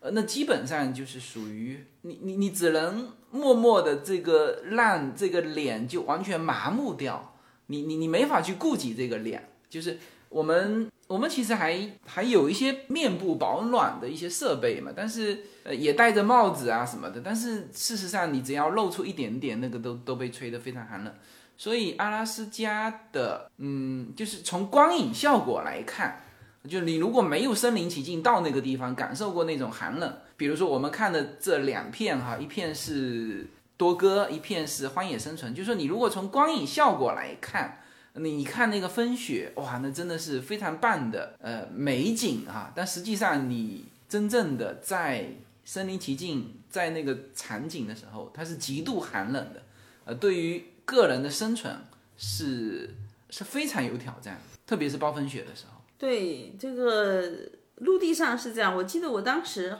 呃，那基本上就是属于你你你只能默默的这个让这个脸就完全麻木掉。你你你没法去顾及这个脸，就是我们我们其实还还有一些面部保暖的一些设备嘛，但是呃也戴着帽子啊什么的，但是事实上你只要露出一点点，那个都都被吹得非常寒冷。所以阿拉斯加的，嗯，就是从光影效果来看，就你如果没有身临其境到那个地方感受过那种寒冷，比如说我们看的这两片哈，一片是多哥，一片是荒野生存，就是说你如果从光影效果来看，你看那个风雪，哇，那真的是非常棒的呃美景啊，但实际上你真正的在身临其境在那个场景的时候，它是极度寒冷的，呃，对于。个人的生存是是非常有挑战，特别是暴风雪的时候。对，这个陆地上是这样。我记得我当时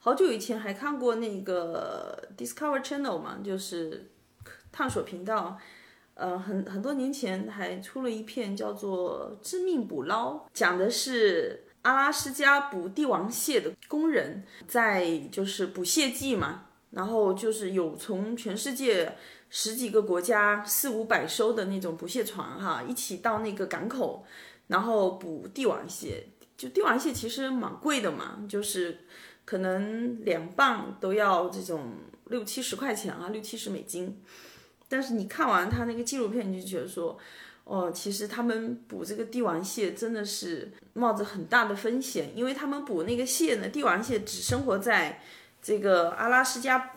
好久以前还看过那个 Discover Channel 嘛，就是探索频道。呃，很很多年前还出了一片叫做《致命捕捞》，讲的是阿拉斯加捕帝王蟹的工人在就是捕蟹季嘛，然后就是有从全世界。十几个国家四五百艘的那种捕蟹船哈，一起到那个港口，然后捕帝王蟹。就帝王蟹其实蛮贵的嘛，就是可能两磅都要这种六七十块钱啊，六七十美金。但是你看完他那个纪录片，你就觉得说，哦，其实他们捕这个帝王蟹真的是冒着很大的风险，因为他们捕那个蟹呢，帝王蟹只生活在这个阿拉斯加。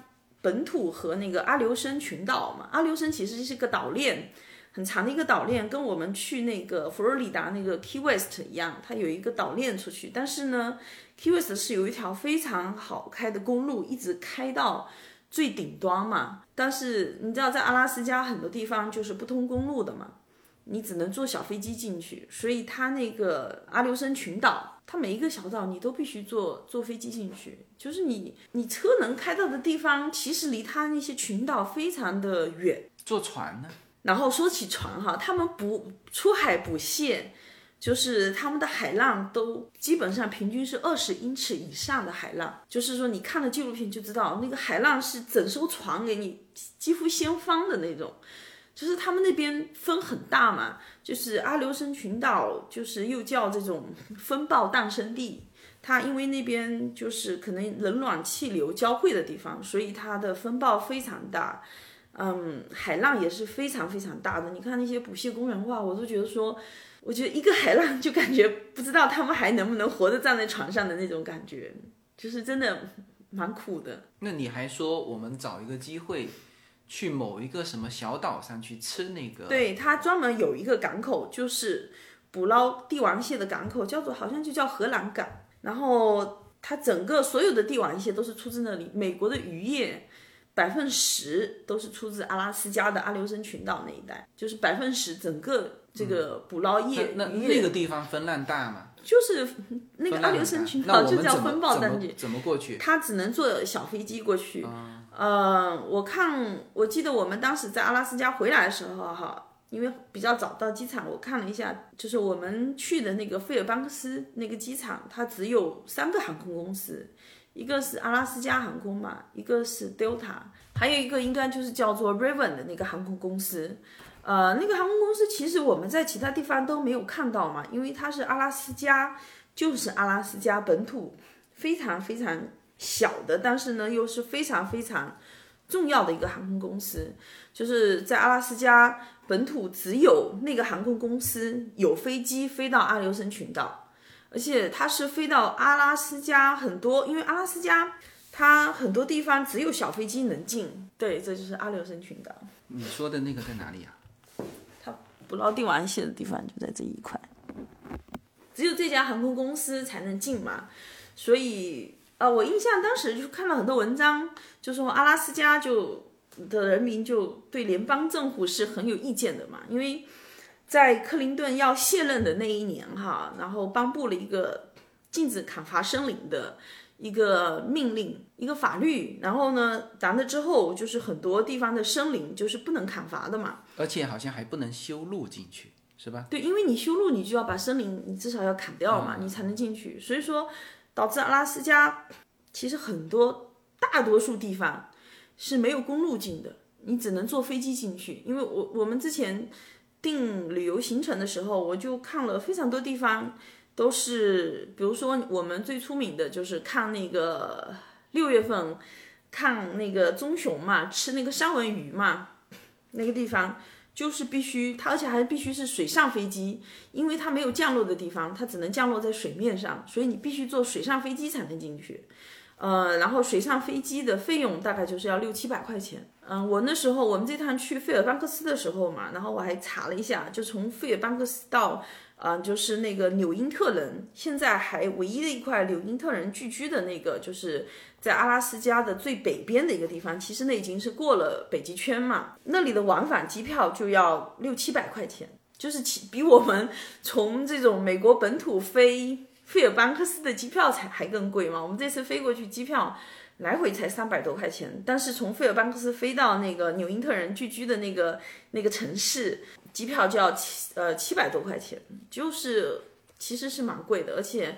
本土和那个阿留申群岛嘛，阿留申其实是个岛链，很长的一个岛链，跟我们去那个佛罗里达那个 Key West 一样，它有一个岛链出去。但是呢，Key West 是有一条非常好开的公路，一直开到最顶端嘛。但是你知道，在阿拉斯加很多地方就是不通公路的嘛，你只能坐小飞机进去。所以它那个阿留申群岛。它每一个小岛你都必须坐坐飞机进去，就是你你车能开到的地方，其实离它那些群岛非常的远。坐船呢？然后说起船哈，他们不出海捕蟹，就是他们的海浪都基本上平均是二十英尺以上的海浪，就是说你看了纪录片就知道，那个海浪是整艘船给你几乎掀翻的那种。就是他们那边风很大嘛，就是阿留申群岛，就是又叫这种风暴诞生地。它因为那边就是可能冷暖气流交汇的地方，所以它的风暴非常大，嗯，海浪也是非常非常大的。你看那些捕蟹工人哇，我都觉得说，我觉得一个海浪就感觉不知道他们还能不能活着站在船上的那种感觉，就是真的蛮苦的。那你还说我们找一个机会？去某一个什么小岛上去吃那个？对，它专门有一个港口，就是捕捞帝王蟹的港口，叫做好像就叫荷兰港。然后它整个所有的帝王蟹都是出自那里。美国的渔业百分之十都是出自阿拉斯加的阿留申群岛那一带，就是百分之十整个这个捕捞业。那那个地方风浪大吗？就是那个阿留申群岛就叫风暴淡季。怎么过去？它只能坐小飞机过去。呃，我看，我记得我们当时在阿拉斯加回来的时候，哈，因为比较早到机场，我看了一下，就是我们去的那个费尔班克斯那个机场，它只有三个航空公司，一个是阿拉斯加航空嘛，一个是 Delta，还有一个应该就是叫做 Raven 的那个航空公司。呃，那个航空公司其实我们在其他地方都没有看到嘛，因为它是阿拉斯加，就是阿拉斯加本土，非常非常。小的，但是呢，又是非常非常重要的一个航空公司，就是在阿拉斯加本土只有那个航空公司有飞机飞到阿留申群岛，而且它是飞到阿拉斯加很多，因为阿拉斯加它很多地方只有小飞机能进。对，这就是阿留申群岛。你说的那个在哪里呀？它捕捞帝王蟹的地方就在这一块，只有这家航空公司才能进嘛，所以。呃，我印象当时就看了很多文章，就说阿拉斯加就的人民就对联邦政府是很有意见的嘛，因为在克林顿要卸任的那一年哈，然后颁布了一个禁止砍伐森林的一个命令，一个法律，然后呢，完了之后就是很多地方的森林就是不能砍伐的嘛，而且好像还不能修路进去，是吧？对，因为你修路，你就要把森林，你至少要砍掉嘛，你才能进去，所以说。导致阿拉斯加其实很多大多数地方是没有公路进的，你只能坐飞机进去。因为我我们之前定旅游行程的时候，我就看了非常多地方，都是比如说我们最出名的就是看那个六月份看那个棕熊嘛，吃那个三文鱼嘛，那个地方就是必须它，而且还必须是水上飞机，因为它没有降落的地方，它只能降落在水面上，所以你必须坐水上飞机才能进去。呃，然后水上飞机的费用大概就是要六七百块钱。嗯，我那时候我们这趟去费尔班克斯的时候嘛，然后我还查了一下，就从费尔班克斯到，呃，就是那个纽因特人，现在还唯一的一块纽因特人聚居的那个，就是在阿拉斯加的最北边的一个地方。其实那已经是过了北极圈嘛，那里的往返机票就要六七百块钱，就是比我们从这种美国本土飞。费尔班克斯的机票才还更贵嘛？我们这次飞过去机票来回才三百多块钱，但是从费尔班克斯飞到那个纽因特人聚居的那个那个城市，机票就要七呃七百多块钱，就是其实是蛮贵的，而且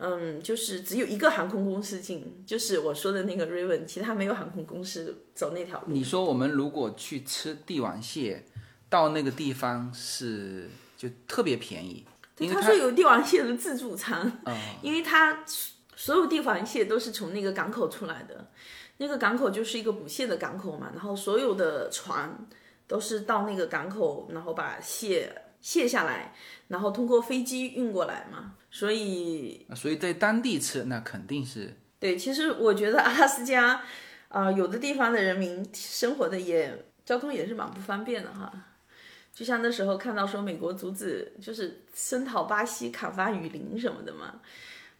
嗯，就是只有一个航空公司进，就是我说的那个 Raven，其他没有航空公司走那条路。你说我们如果去吃帝王蟹，到那个地方是就特别便宜。他说有帝王蟹的自助餐，因为他所有帝王蟹都是从那个港口出来的，那个港口就是一个捕蟹的港口嘛，然后所有的船都是到那个港口，然后把蟹卸下来，然后通过飞机运过来嘛，所以所以在当地吃那肯定是对。其实我觉得阿拉斯加啊，有的地方的人民生活的也交通也是蛮不方便的哈。就像那时候看到说美国阻止就是声讨巴西砍伐雨林什么的嘛，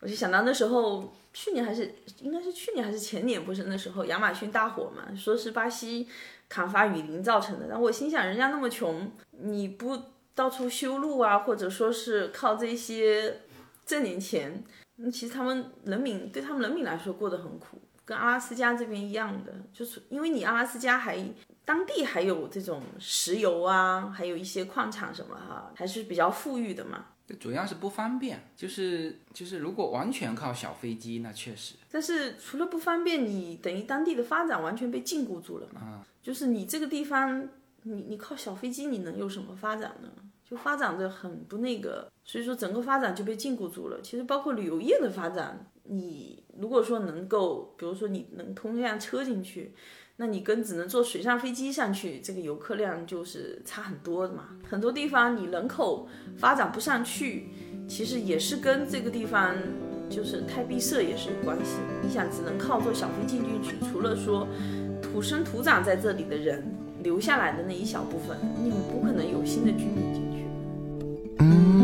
我就想到那时候去年还是应该是去年还是前年，不是那时候亚马逊大火嘛，说是巴西砍伐雨林造成的。然后我心想，人家那么穷，你不到处修路啊，或者说是靠这些挣点钱，其实他们人民对他们人民来说过得很苦，跟阿拉斯加这边一样的，就是因为你阿拉斯加还。当地还有这种石油啊，还有一些矿产什么哈，还是比较富裕的嘛。主要是不方便，就是就是如果完全靠小飞机，那确实。但是除了不方便，你等于当地的发展完全被禁锢住了嘛。啊。就是你这个地方，你你靠小飞机，你能有什么发展呢？就发展的很不那个，所以说整个发展就被禁锢住了。其实包括旅游业的发展，你如果说能够，比如说你能通一辆车进去。那你跟只能坐水上飞机上去，这个游客量就是差很多的嘛。很多地方你人口发展不上去，其实也是跟这个地方就是太闭塞也是有关系。你想只能靠坐小飞机进去，除了说土生土长在这里的人留下来的那一小部分，你不可能有新的居民进去。大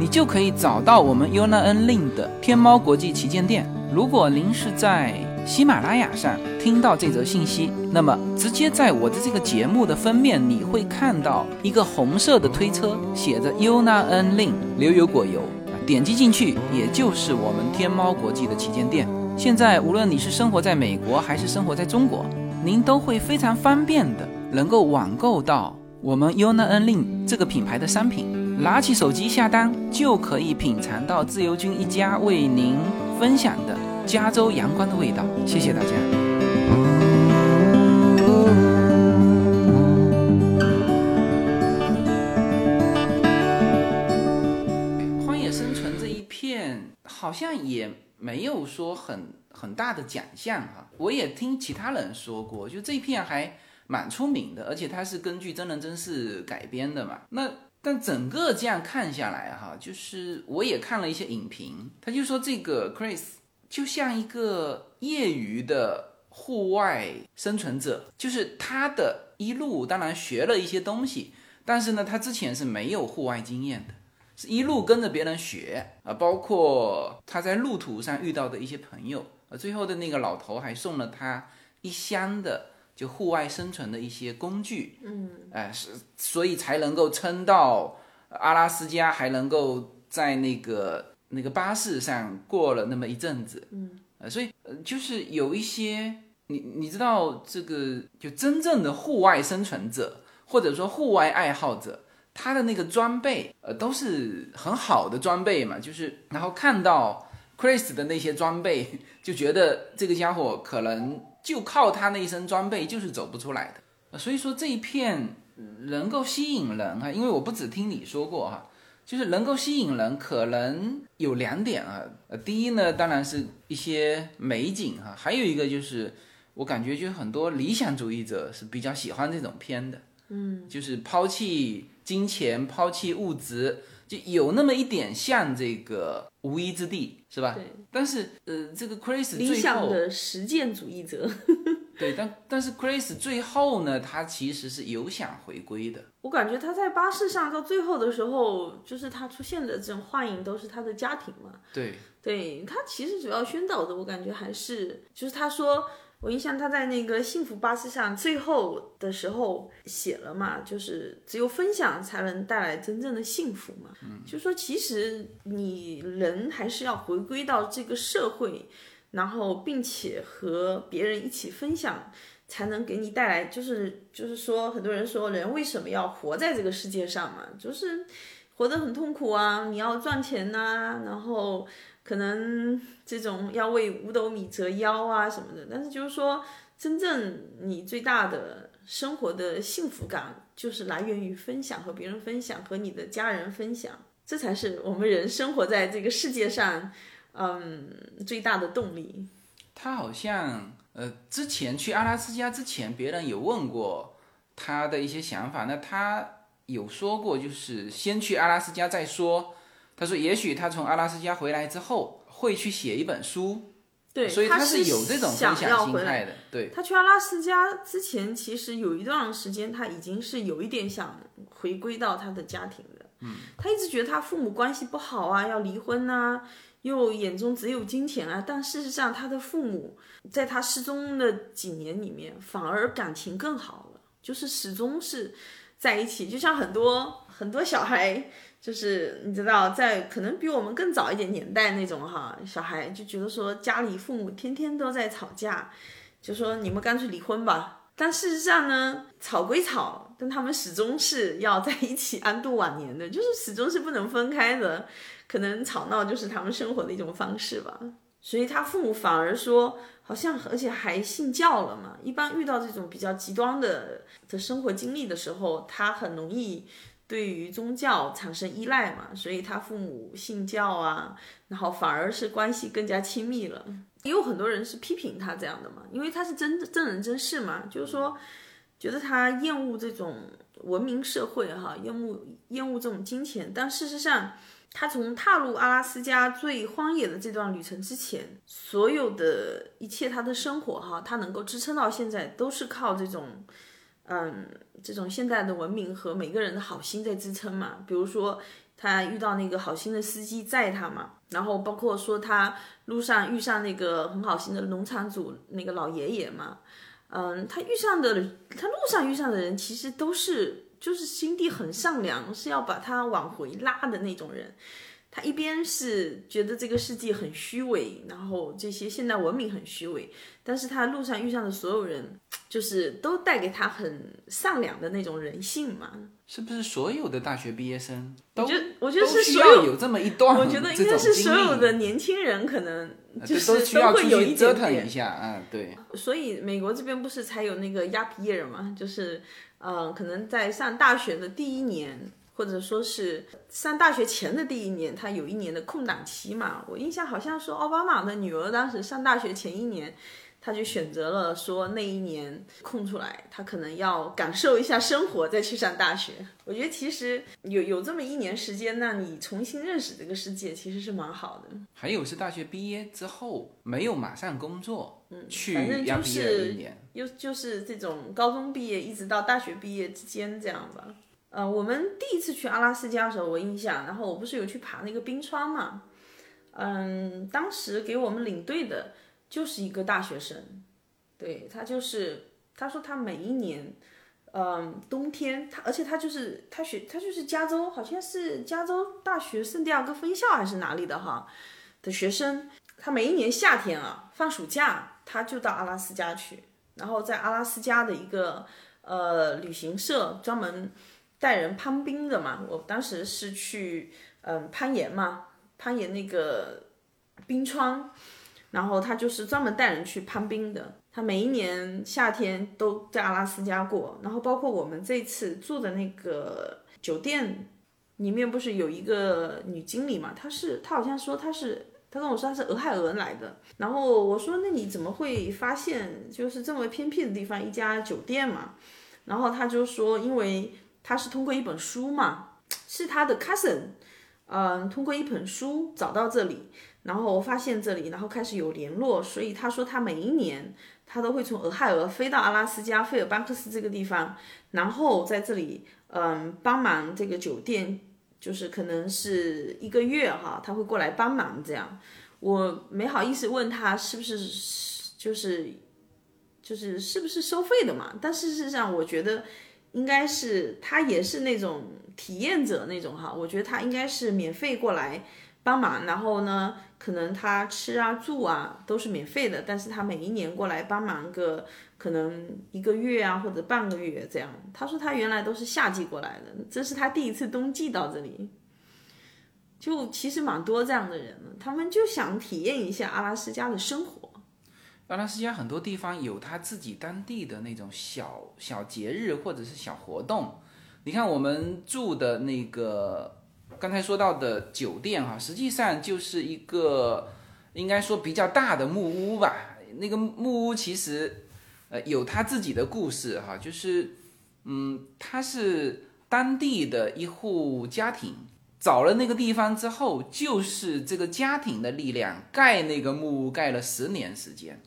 你就可以找到我们 Yuna N Lin 的天猫国际旗舰店。如果您是在喜马拉雅上听到这则信息，那么直接在我的这个节目的封面，你会看到一个红色的推车，写着 Yuna N Lin 牛油果油，点击进去，也就是我们天猫国际的旗舰店。现在无论你是生活在美国还是生活在中国，您都会非常方便的能够网购到我们 Yuna N Lin 这个品牌的商品，拿起手机下单就可以品尝到自由军一家为您。分享的加州阳光的味道，谢谢大家。荒野生存这一片好像也没有说很很大的奖项哈，我也听其他人说过，就这一片还蛮出名的，而且它是根据真人真事改编的嘛。那但整个这样看下来，哈，就是我也看了一些影评，他就说这个 Chris 就像一个业余的户外生存者，就是他的一路当然学了一些东西，但是呢，他之前是没有户外经验的，是一路跟着别人学啊，包括他在路途上遇到的一些朋友啊，最后的那个老头还送了他一箱的。就户外生存的一些工具，嗯，哎，是所以才能够撑到阿拉斯加，还能够在那个那个巴士上过了那么一阵子，嗯，呃，所以呃就是有一些你你知道这个就真正的户外生存者或者说户外爱好者。他的那个装备，呃，都是很好的装备嘛，就是然后看到 Chris 的那些装备，就觉得这个家伙可能就靠他那一身装备就是走不出来的。所以说这一片能够吸引人啊，因为我不只听你说过哈，就是能够吸引人，可能有两点啊。呃，第一呢，当然是一些美景哈，还有一个就是我感觉就是很多理想主义者是比较喜欢这种片的，嗯，就是抛弃。金钱抛弃物质，就有那么一点像这个无依之地，是吧？对。但是，呃，这个 Chris 理想的实践主义者，对，但但是 Chris 最后呢，他其实是有想回归的。我感觉他在巴士上到最后的时候，就是他出现的这种幻影都是他的家庭嘛。对，对他其实主要宣导的，我感觉还是就是他说。我印象他在那个幸福巴士上最后的时候写了嘛，就是只有分享才能带来真正的幸福嘛。嗯，就说其实你人还是要回归到这个社会，然后并且和别人一起分享，才能给你带来就是就是说很多人说人为什么要活在这个世界上嘛，就是活得很痛苦啊，你要赚钱呐，然后。可能这种要为五斗米折腰啊什么的，但是就是说，真正你最大的生活的幸福感，就是来源于分享和别人分享，和你的家人分享，这才是我们人生活在这个世界上，嗯，最大的动力。他好像，呃，之前去阿拉斯加之前，别人有问过他的一些想法，那他有说过，就是先去阿拉斯加再说。他说：“也许他从阿拉斯加回来之后会去写一本书，对，所以他是有这种分享心态的。对，他去阿拉斯加之前，其实有一段时间他已经是有一点想回归到他的家庭的。嗯，他一直觉得他父母关系不好啊，要离婚啊，又眼中只有金钱啊。但事实上，他的父母在他失踪的几年里面，反而感情更好了，就是始终是在一起，就像很多很多小孩。”就是你知道，在可能比我们更早一点年代那种哈，小孩就觉得说家里父母天天都在吵架，就说你们干脆离婚吧。但事实上呢，吵归吵，但他们始终是要在一起安度晚年的，就是始终是不能分开的。可能吵闹就是他们生活的一种方式吧。所以他父母反而说，好像而且还信教了嘛。一般遇到这种比较极端的的生活经历的时候，他很容易。对于宗教产生依赖嘛，所以他父母信教啊，然后反而是关系更加亲密了。也有很多人是批评他这样的嘛，因为他是真真人真事嘛，就是说觉得他厌恶这种文明社会哈，厌恶厌恶这种金钱。但事实上，他从踏入阿拉斯加最荒野的这段旅程之前，所有的一切他的生活哈，他能够支撑到现在，都是靠这种。嗯，这种现代的文明和每个人的好心在支撑嘛。比如说，他遇到那个好心的司机载他嘛，然后包括说他路上遇上那个很好心的农场主那个老爷爷嘛。嗯，他遇上的他路上遇上的人其实都是就是心地很善良，是要把他往回拉的那种人。他一边是觉得这个世界很虚伪，然后这些现代文明很虚伪，但是他路上遇上的所有人，就是都带给他很善良的那种人性嘛。是不是所有的大学毕业生？我觉得，我觉得是所有有这么一段，我觉得应该是所有的年轻人可能就是都会有一折腾一下啊，对。所以美国这边不是才有那个亚皮耶嘛？就是，嗯，可能在上大学的第一年。或者说是上大学前的第一年，他有一年的空档期嘛。我印象好像说奥巴马的女儿当时上大学前一年，他就选择了说那一年空出来，他可能要感受一下生活，再去上大学。我觉得其实有有这么一年时间，那你重新认识这个世界，其实是蛮好的。还有是大学毕业之后没有马上工作，嗯，去反正就是又就是这种高中毕业一直到大学毕业之间这样吧。呃，我们第一次去阿拉斯加的时候，我印象，然后我不是有去爬那个冰川嘛，嗯，当时给我们领队的就是一个大学生，对他就是他说他每一年，嗯，冬天他而且他就是他学他就是加州，好像是加州大学圣地亚哥分校还是哪里的哈的学生，他每一年夏天啊放暑假他就到阿拉斯加去，然后在阿拉斯加的一个呃旅行社专门带人攀冰的嘛，我当时是去嗯攀岩嘛，攀岩那个冰川。然后他就是专门带人去攀冰的，他每一年夏天都在阿拉斯加过。然后包括我们这次住的那个酒店里面，不是有一个女经理嘛？她是她好像说她是，她跟我说她是俄亥俄来的。然后我说那你怎么会发现就是这么偏僻的地方一家酒店嘛？然后他就说，因为他是通过一本书嘛，是他的 cousin，嗯，通过一本书找到这里。然后发现这里，然后开始有联络，所以他说他每一年他都会从俄亥俄飞到阿拉斯加费尔班克斯这个地方，然后在这里嗯帮忙这个酒店，就是可能是一个月哈，他会过来帮忙这样。我没好意思问他是不是就是就是是不是收费的嘛，但事实上我觉得应该是他也是那种体验者那种哈，我觉得他应该是免费过来。帮忙，然后呢，可能他吃啊住啊都是免费的，但是他每一年过来帮忙个可能一个月啊或者半个月这样。他说他原来都是夏季过来的，这是他第一次冬季到这里。就其实蛮多这样的人，他们就想体验一下阿拉斯加的生活。阿拉斯加很多地方有他自己当地的那种小小节日或者是小活动。你看我们住的那个。刚才说到的酒店哈，实际上就是一个应该说比较大的木屋吧。那个木屋其实呃有他自己的故事哈，就是嗯，他是当地的一户家庭找了那个地方之后，就是这个家庭的力量盖那个木屋盖了十年时间，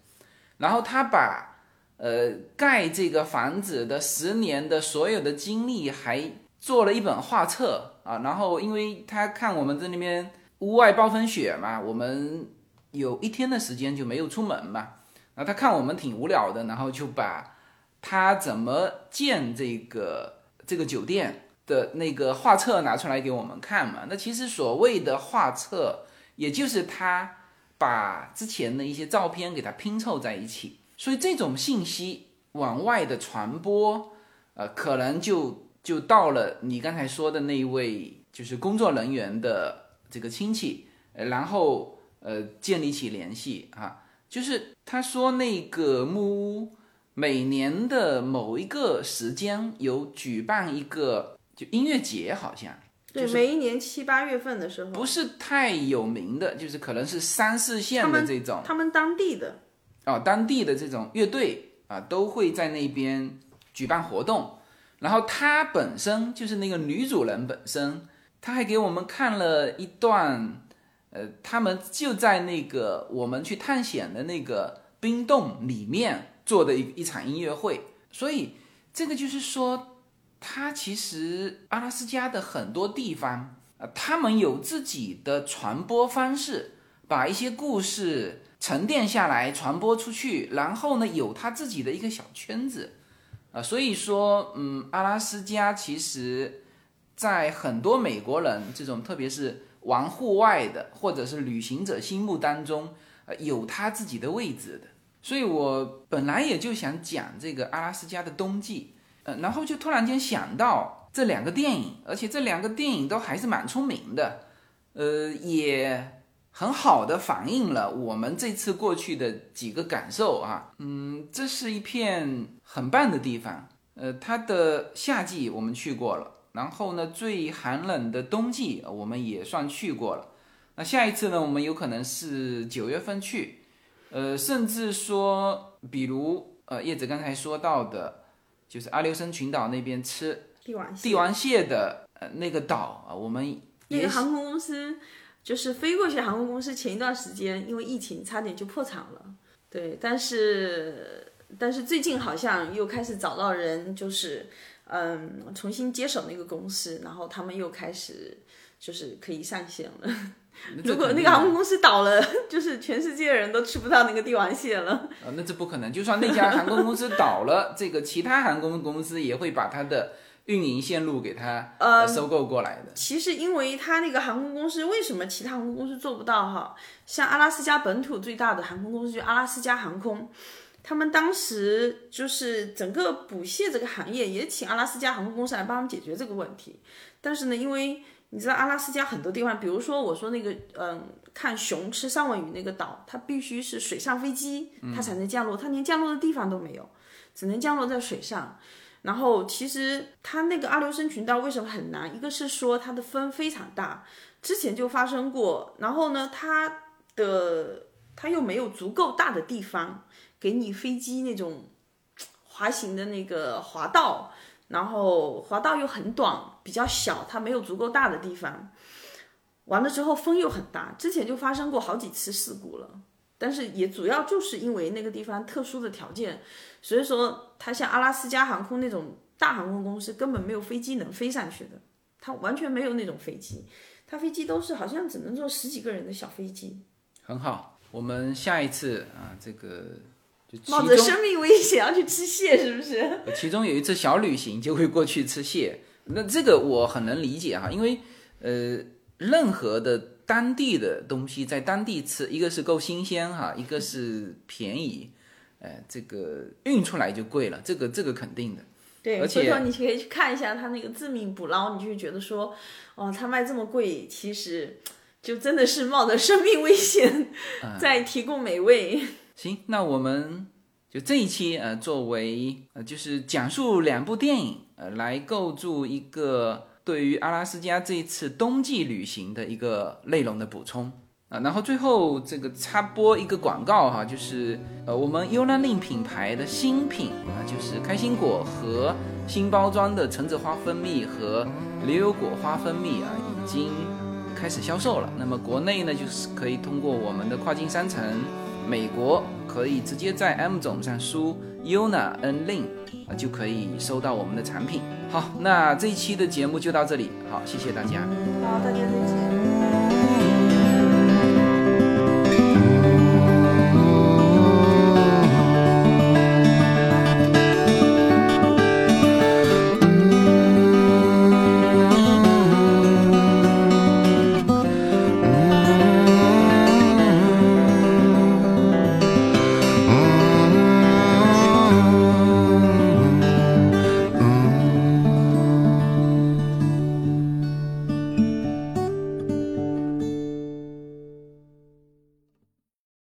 然后他把呃盖这个房子的十年的所有的经历还做了一本画册。啊，然后因为他看我们在那边屋外暴风雪嘛，我们有一天的时间就没有出门嘛，然后他看我们挺无聊的，然后就把他怎么建这个这个酒店的那个画册拿出来给我们看嘛。那其实所谓的画册，也就是他把之前的一些照片给它拼凑在一起，所以这种信息往外的传播，呃，可能就。就到了你刚才说的那一位，就是工作人员的这个亲戚，然后呃建立起联系啊，就是他说那个木屋每年的某一个时间有举办一个就音乐节，好像对，每一年七八月份的时候，不是太有名的，就是可能是三四线的这种，他们当地的哦，当地的这种乐队啊，都会在那边举办活动。然后她本身就是那个女主人本身，她还给我们看了一段，呃，他们就在那个我们去探险的那个冰洞里面做的一一场音乐会。所以这个就是说，他其实阿拉斯加的很多地方，呃，他们有自己的传播方式，把一些故事沉淀下来传播出去，然后呢，有他自己的一个小圈子。啊，所以说，嗯，阿拉斯加其实，在很多美国人这种，特别是玩户外的或者是旅行者心目当中，呃，有他自己的位置的。所以我本来也就想讲这个阿拉斯加的冬季，呃，然后就突然间想到这两个电影，而且这两个电影都还是蛮出名的，呃，也。很好的反映了我们这次过去的几个感受啊，嗯，这是一片很棒的地方。呃，它的夏季我们去过了，然后呢，最寒冷的冬季我们也算去过了。那下一次呢，我们有可能是九月份去，呃，甚至说，比如呃，叶子刚才说到的，就是阿留申群岛那边吃帝王帝王蟹的呃那个岛啊，我们那个航空公司。就是飞过去航空公司前一段时间因为疫情差点就破产了，对，但是但是最近好像又开始找到人，就是嗯重新接手那个公司，然后他们又开始就是可以上线了。如果那个航空公司倒了，就是全世界的人都吃不到那个帝王蟹了。啊，那这不可能。就算那家航空公司倒了，这个其他航空公司也会把它的运营线路给它呃收购过来的。其实，因为它那个航空公司，为什么其他航空公司做不到哈？像阿拉斯加本土最大的航空公司就阿拉斯加航空，他们当时就是整个捕蟹这个行业也请阿拉斯加航空公司来帮他们解决这个问题。但是呢，因为你知道阿拉斯加很多地方，比如说我说那个，嗯，看熊吃三文鱼那个岛，它必须是水上飞机，它才能降落，它连降落的地方都没有，只能降落在水上。然后其实它那个阿留申群岛为什么很难？一个是说它的风非常大，之前就发生过。然后呢，它的它又没有足够大的地方给你飞机那种 滑行的那个滑道。然后滑道又很短，比较小，它没有足够大的地方。完了之后风又很大，之前就发生过好几次事故了。但是也主要就是因为那个地方特殊的条件，所以说它像阿拉斯加航空那种大航空公司根本没有飞机能飞上去的，它完全没有那种飞机，它飞机都是好像只能坐十几个人的小飞机。很好，我们下一次啊，这个。冒着生命危险要去吃蟹，是不是？其中有一次小旅行就会过去吃蟹，那这个我很能理解哈，因为呃，任何的当地的东西在当地吃，一个是够新鲜哈，一个是便宜，呃，这个运出来就贵了，这个这个肯定的。对，而且你可以去看一下他那个自命捕捞，你就会觉得说，哦，他卖这么贵，其实就真的是冒着生命危险在提供美味。行，那我们就这一期呃，作为呃，就是讲述两部电影呃，来构筑一个对于阿拉斯加这一次冬季旅行的一个内容的补充啊。然后最后这个插播一个广告哈，就是呃，我们优兰令品牌的新品啊，就是开心果和新包装的橙子花蜂蜜和牛油果花蜂蜜啊，已经开始销售了。那么国内呢，就是可以通过我们的跨境商城。美国可以直接在 M 总上输 Yuna N Lin 啊，就可以收到我们的产品。好，那这一期的节目就到这里。好，谢谢大家。好，大家再见。